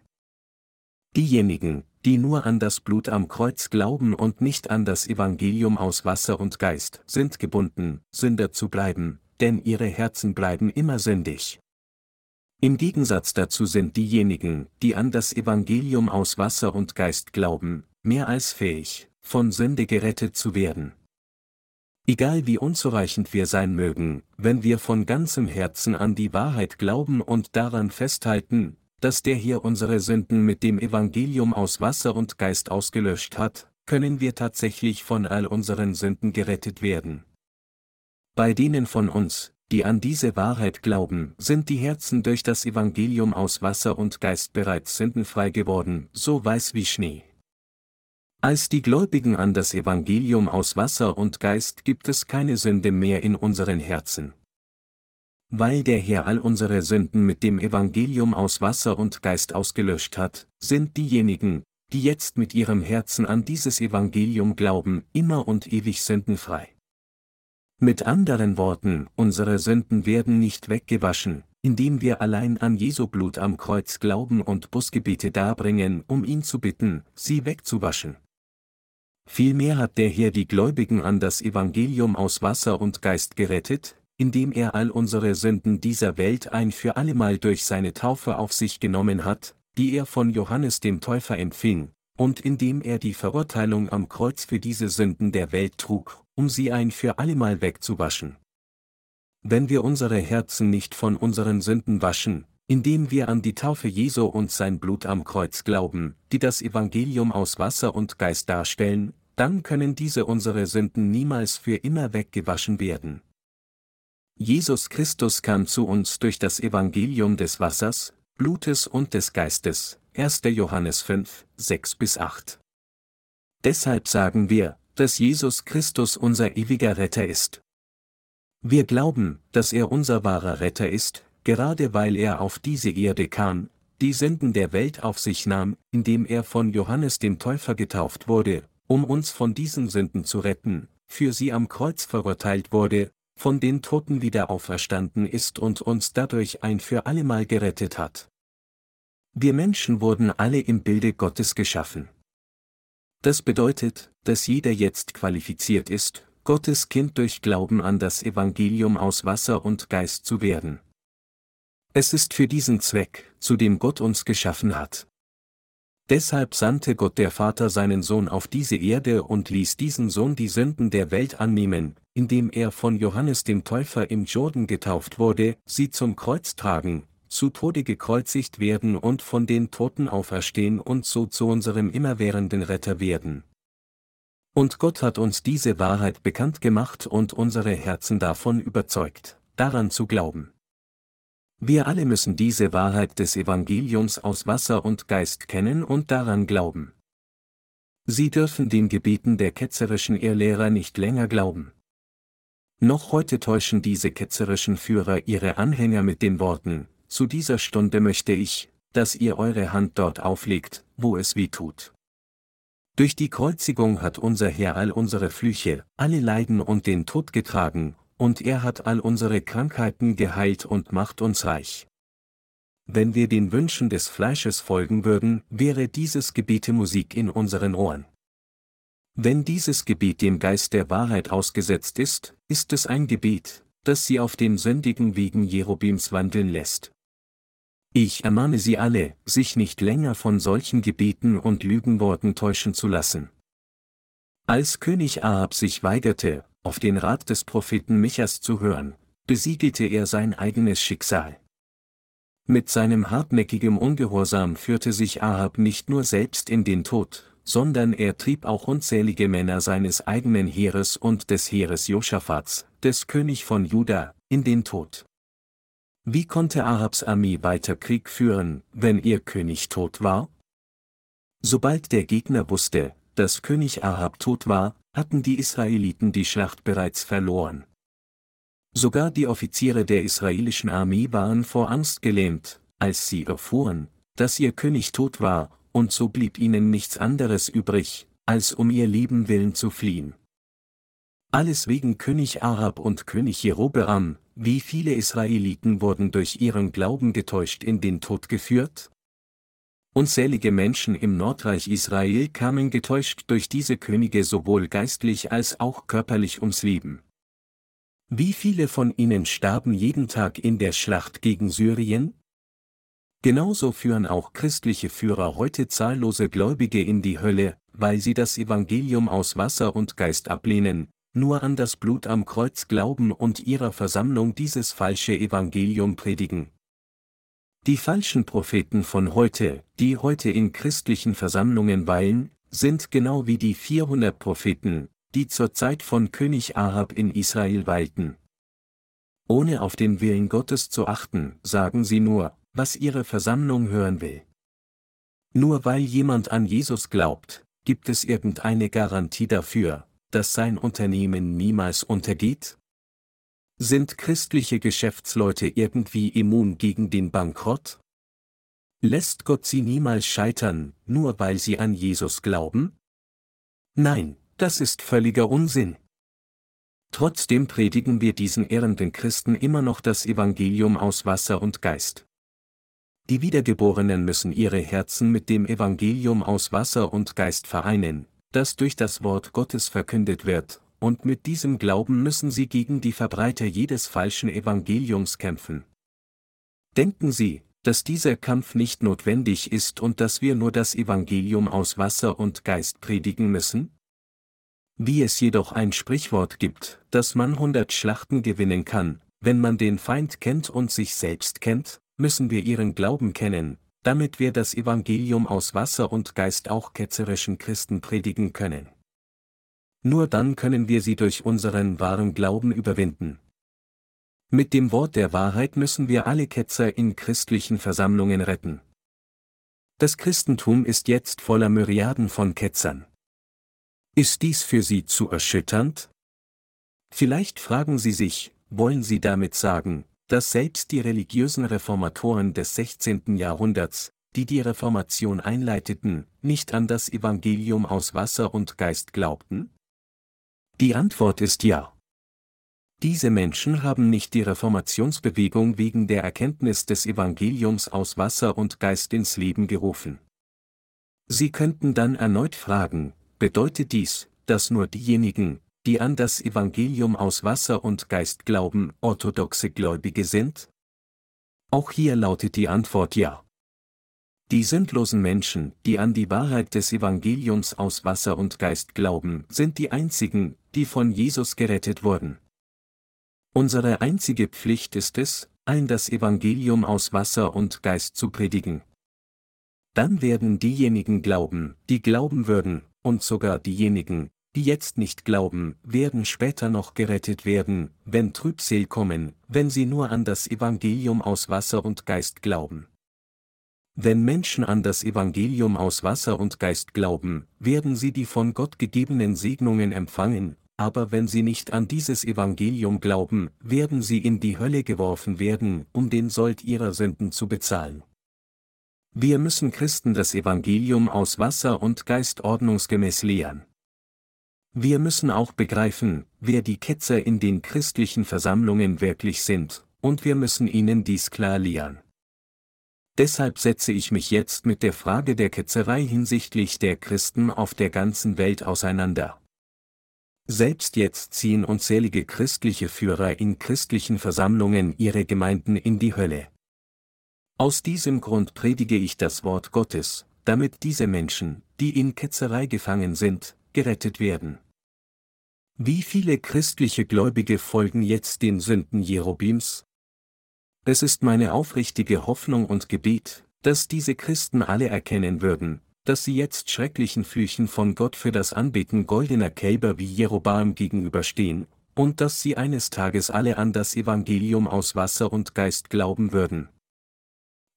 Diejenigen, die nur an das Blut am Kreuz glauben und nicht an das Evangelium aus Wasser und Geist, sind gebunden, Sünder zu bleiben, denn ihre Herzen bleiben immer sündig. Im Gegensatz dazu sind diejenigen, die an das Evangelium aus Wasser und Geist glauben, mehr als fähig, von Sünde gerettet zu werden. Egal wie unzureichend wir sein mögen, wenn wir von ganzem Herzen an die Wahrheit glauben und daran festhalten, dass der hier unsere Sünden mit dem Evangelium aus Wasser und Geist ausgelöscht hat, können wir tatsächlich von all unseren Sünden gerettet werden. Bei denen von uns, die an diese Wahrheit glauben, sind die Herzen durch das Evangelium aus Wasser und Geist bereits sündenfrei geworden, so weiß wie Schnee. Als die Gläubigen an das Evangelium aus Wasser und Geist gibt es keine Sünde mehr in unseren Herzen. Weil der Herr all unsere Sünden mit dem Evangelium aus Wasser und Geist ausgelöscht hat, sind diejenigen, die jetzt mit ihrem Herzen an dieses Evangelium glauben, immer und ewig sündenfrei. Mit anderen Worten, unsere Sünden werden nicht weggewaschen, indem wir allein an Jesu Blut am Kreuz glauben und Busgebete darbringen, um ihn zu bitten, sie wegzuwaschen. Vielmehr hat der Herr die Gläubigen an das Evangelium aus Wasser und Geist gerettet, indem er all unsere Sünden dieser Welt ein für allemal durch seine Taufe auf sich genommen hat, die er von Johannes dem Täufer empfing, und indem er die Verurteilung am Kreuz für diese Sünden der Welt trug, um sie ein für allemal wegzuwaschen. Wenn wir unsere Herzen nicht von unseren Sünden waschen, indem wir an die Taufe Jesu und sein Blut am Kreuz glauben, die das Evangelium aus Wasser und Geist darstellen, dann können diese unsere Sünden niemals für immer weggewaschen werden. Jesus Christus kam zu uns durch das Evangelium des Wassers, Blutes und des Geistes, 1. Johannes 5, 6 bis 8. Deshalb sagen wir, dass Jesus Christus unser ewiger Retter ist. Wir glauben, dass er unser wahrer Retter ist, gerade weil er auf diese Erde kam, die Sünden der Welt auf sich nahm, indem er von Johannes dem Täufer getauft wurde, um uns von diesen Sünden zu retten, für sie am Kreuz verurteilt wurde, von den Toten wieder auferstanden ist und uns dadurch ein für allemal gerettet hat. Wir Menschen wurden alle im Bilde Gottes geschaffen. Das bedeutet, dass jeder jetzt qualifiziert ist, Gottes Kind durch Glauben an das Evangelium aus Wasser und Geist zu werden. Es ist für diesen Zweck, zu dem Gott uns geschaffen hat. Deshalb sandte Gott der Vater seinen Sohn auf diese Erde und ließ diesen Sohn die Sünden der Welt annehmen, indem er von Johannes dem Täufer im Jordan getauft wurde, sie zum Kreuz tragen, zu Tode gekreuzigt werden und von den Toten auferstehen und so zu unserem immerwährenden Retter werden. Und Gott hat uns diese Wahrheit bekannt gemacht und unsere Herzen davon überzeugt, daran zu glauben. Wir alle müssen diese Wahrheit des Evangeliums aus Wasser und Geist kennen und daran glauben. Sie dürfen den Gebeten der ketzerischen Irrlehrer nicht länger glauben. Noch heute täuschen diese ketzerischen Führer ihre Anhänger mit den Worten, zu dieser Stunde möchte ich, dass ihr eure Hand dort auflegt, wo es weh tut. Durch die Kreuzigung hat unser Herr all unsere Flüche, alle Leiden und den Tod getragen, und er hat all unsere Krankheiten geheilt und macht uns reich. Wenn wir den Wünschen des Fleisches folgen würden, wäre dieses Gebete Musik in unseren Ohren. Wenn dieses Gebet dem Geist der Wahrheit ausgesetzt ist, ist es ein Gebet, das sie auf den sündigen Wegen Jerobims wandeln lässt. Ich ermahne Sie alle, sich nicht länger von solchen Gebeten und Lügenworten täuschen zu lassen. Als König Ahab sich weigerte, auf den Rat des Propheten Michas zu hören, besiegelte er sein eigenes Schicksal. Mit seinem hartnäckigen Ungehorsam führte sich Ahab nicht nur selbst in den Tod, sondern er trieb auch unzählige Männer seines eigenen Heeres und des Heeres Josaphats, des König von Juda, in den Tod. Wie konnte Ahabs Armee weiter Krieg führen, wenn ihr König tot war? Sobald der Gegner wusste, dass König Ahab tot war, hatten die Israeliten die Schlacht bereits verloren. Sogar die Offiziere der israelischen Armee waren vor Angst gelähmt, als sie erfuhren, dass ihr König tot war, und so blieb ihnen nichts anderes übrig, als um ihr Leben willen zu fliehen. Alles wegen König Arab und König Jerobeam, wie viele Israeliten wurden durch ihren Glauben getäuscht in den Tod geführt? Unzählige Menschen im Nordreich Israel kamen getäuscht durch diese Könige sowohl geistlich als auch körperlich ums Leben. Wie viele von ihnen starben jeden Tag in der Schlacht gegen Syrien? Genauso führen auch christliche Führer heute zahllose Gläubige in die Hölle, weil sie das Evangelium aus Wasser und Geist ablehnen, nur an das Blut am Kreuz glauben und ihrer Versammlung dieses falsche Evangelium predigen. Die falschen Propheten von heute, die heute in christlichen Versammlungen weilen, sind genau wie die 400 Propheten, die zur Zeit von König Ahab in Israel weilten. Ohne auf den Willen Gottes zu achten, sagen sie nur, was ihre Versammlung hören will. Nur weil jemand an Jesus glaubt, gibt es irgendeine Garantie dafür, dass sein Unternehmen niemals untergeht? Sind christliche Geschäftsleute irgendwie immun gegen den Bankrott? Lässt Gott sie niemals scheitern, nur weil sie an Jesus glauben? Nein, das ist völliger Unsinn. Trotzdem predigen wir diesen ehrenden Christen immer noch das Evangelium aus Wasser und Geist. Die Wiedergeborenen müssen ihre Herzen mit dem Evangelium aus Wasser und Geist vereinen, das durch das Wort Gottes verkündet wird, und mit diesem Glauben müssen sie gegen die Verbreiter jedes falschen Evangeliums kämpfen. Denken Sie, dass dieser Kampf nicht notwendig ist und dass wir nur das Evangelium aus Wasser und Geist predigen müssen? Wie es jedoch ein Sprichwort gibt, dass man hundert Schlachten gewinnen kann, wenn man den Feind kennt und sich selbst kennt, müssen wir ihren Glauben kennen, damit wir das Evangelium aus Wasser und Geist auch ketzerischen Christen predigen können. Nur dann können wir sie durch unseren wahren Glauben überwinden. Mit dem Wort der Wahrheit müssen wir alle Ketzer in christlichen Versammlungen retten. Das Christentum ist jetzt voller Myriaden von Ketzern. Ist dies für Sie zu erschütternd? Vielleicht fragen Sie sich, wollen Sie damit sagen, dass selbst die religiösen Reformatoren des 16. Jahrhunderts, die die Reformation einleiteten, nicht an das Evangelium aus Wasser und Geist glaubten? Die Antwort ist ja. Diese Menschen haben nicht die Reformationsbewegung wegen der Erkenntnis des Evangeliums aus Wasser und Geist ins Leben gerufen. Sie könnten dann erneut fragen, bedeutet dies, dass nur diejenigen, die an das Evangelium aus Wasser und Geist glauben, orthodoxe Gläubige sind? Auch hier lautet die Antwort ja. Die sündlosen Menschen, die an die Wahrheit des Evangeliums aus Wasser und Geist glauben, sind die einzigen, die von Jesus gerettet wurden. Unsere einzige Pflicht ist es, allen das Evangelium aus Wasser und Geist zu predigen. Dann werden diejenigen glauben, die glauben würden, und sogar diejenigen, die jetzt nicht glauben, werden später noch gerettet werden, wenn Trübsal kommen, wenn sie nur an das Evangelium aus Wasser und Geist glauben. Wenn Menschen an das Evangelium aus Wasser und Geist glauben, werden sie die von Gott gegebenen Segnungen empfangen, aber wenn sie nicht an dieses Evangelium glauben, werden sie in die Hölle geworfen werden, um den Sold ihrer Sünden zu bezahlen. Wir müssen Christen das Evangelium aus Wasser und Geist ordnungsgemäß lehren. Wir müssen auch begreifen, wer die Ketzer in den christlichen Versammlungen wirklich sind, und wir müssen ihnen dies klar lehren. Deshalb setze ich mich jetzt mit der Frage der Ketzerei hinsichtlich der Christen auf der ganzen Welt auseinander. Selbst jetzt ziehen unzählige christliche Führer in christlichen Versammlungen ihre Gemeinden in die Hölle. Aus diesem Grund predige ich das Wort Gottes, damit diese Menschen, die in Ketzerei gefangen sind, gerettet werden. Wie viele christliche Gläubige folgen jetzt den Sünden Jerobims? Es ist meine aufrichtige Hoffnung und Gebet, dass diese Christen alle erkennen würden, dass sie jetzt schrecklichen Flüchen von Gott für das Anbeten goldener Kälber wie Jeroboam gegenüberstehen, und dass sie eines Tages alle an das Evangelium aus Wasser und Geist glauben würden.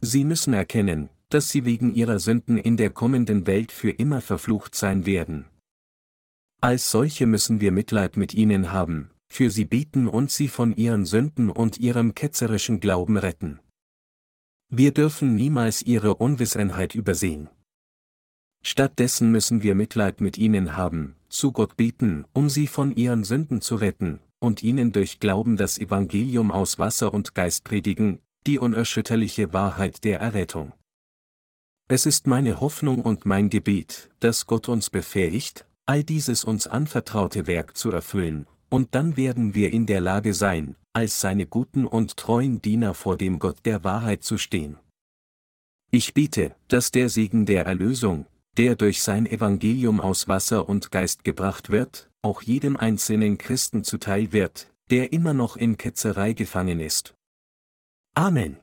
Sie müssen erkennen, dass sie wegen ihrer Sünden in der kommenden Welt für immer verflucht sein werden. Als solche müssen wir Mitleid mit ihnen haben, für sie beten und sie von ihren Sünden und ihrem ketzerischen Glauben retten. Wir dürfen niemals ihre Unwissenheit übersehen. Stattdessen müssen wir Mitleid mit ihnen haben, zu Gott beten, um sie von ihren Sünden zu retten, und ihnen durch Glauben das Evangelium aus Wasser und Geist predigen, die unerschütterliche Wahrheit der Errettung. Es ist meine Hoffnung und mein Gebet, dass Gott uns befähigt, all dieses uns anvertraute Werk zu erfüllen, und dann werden wir in der Lage sein, als seine guten und treuen Diener vor dem Gott der Wahrheit zu stehen. Ich biete, dass der Segen der Erlösung, der durch sein Evangelium aus Wasser und Geist gebracht wird, auch jedem einzelnen Christen zuteil wird, der immer noch in Ketzerei gefangen ist. Amen.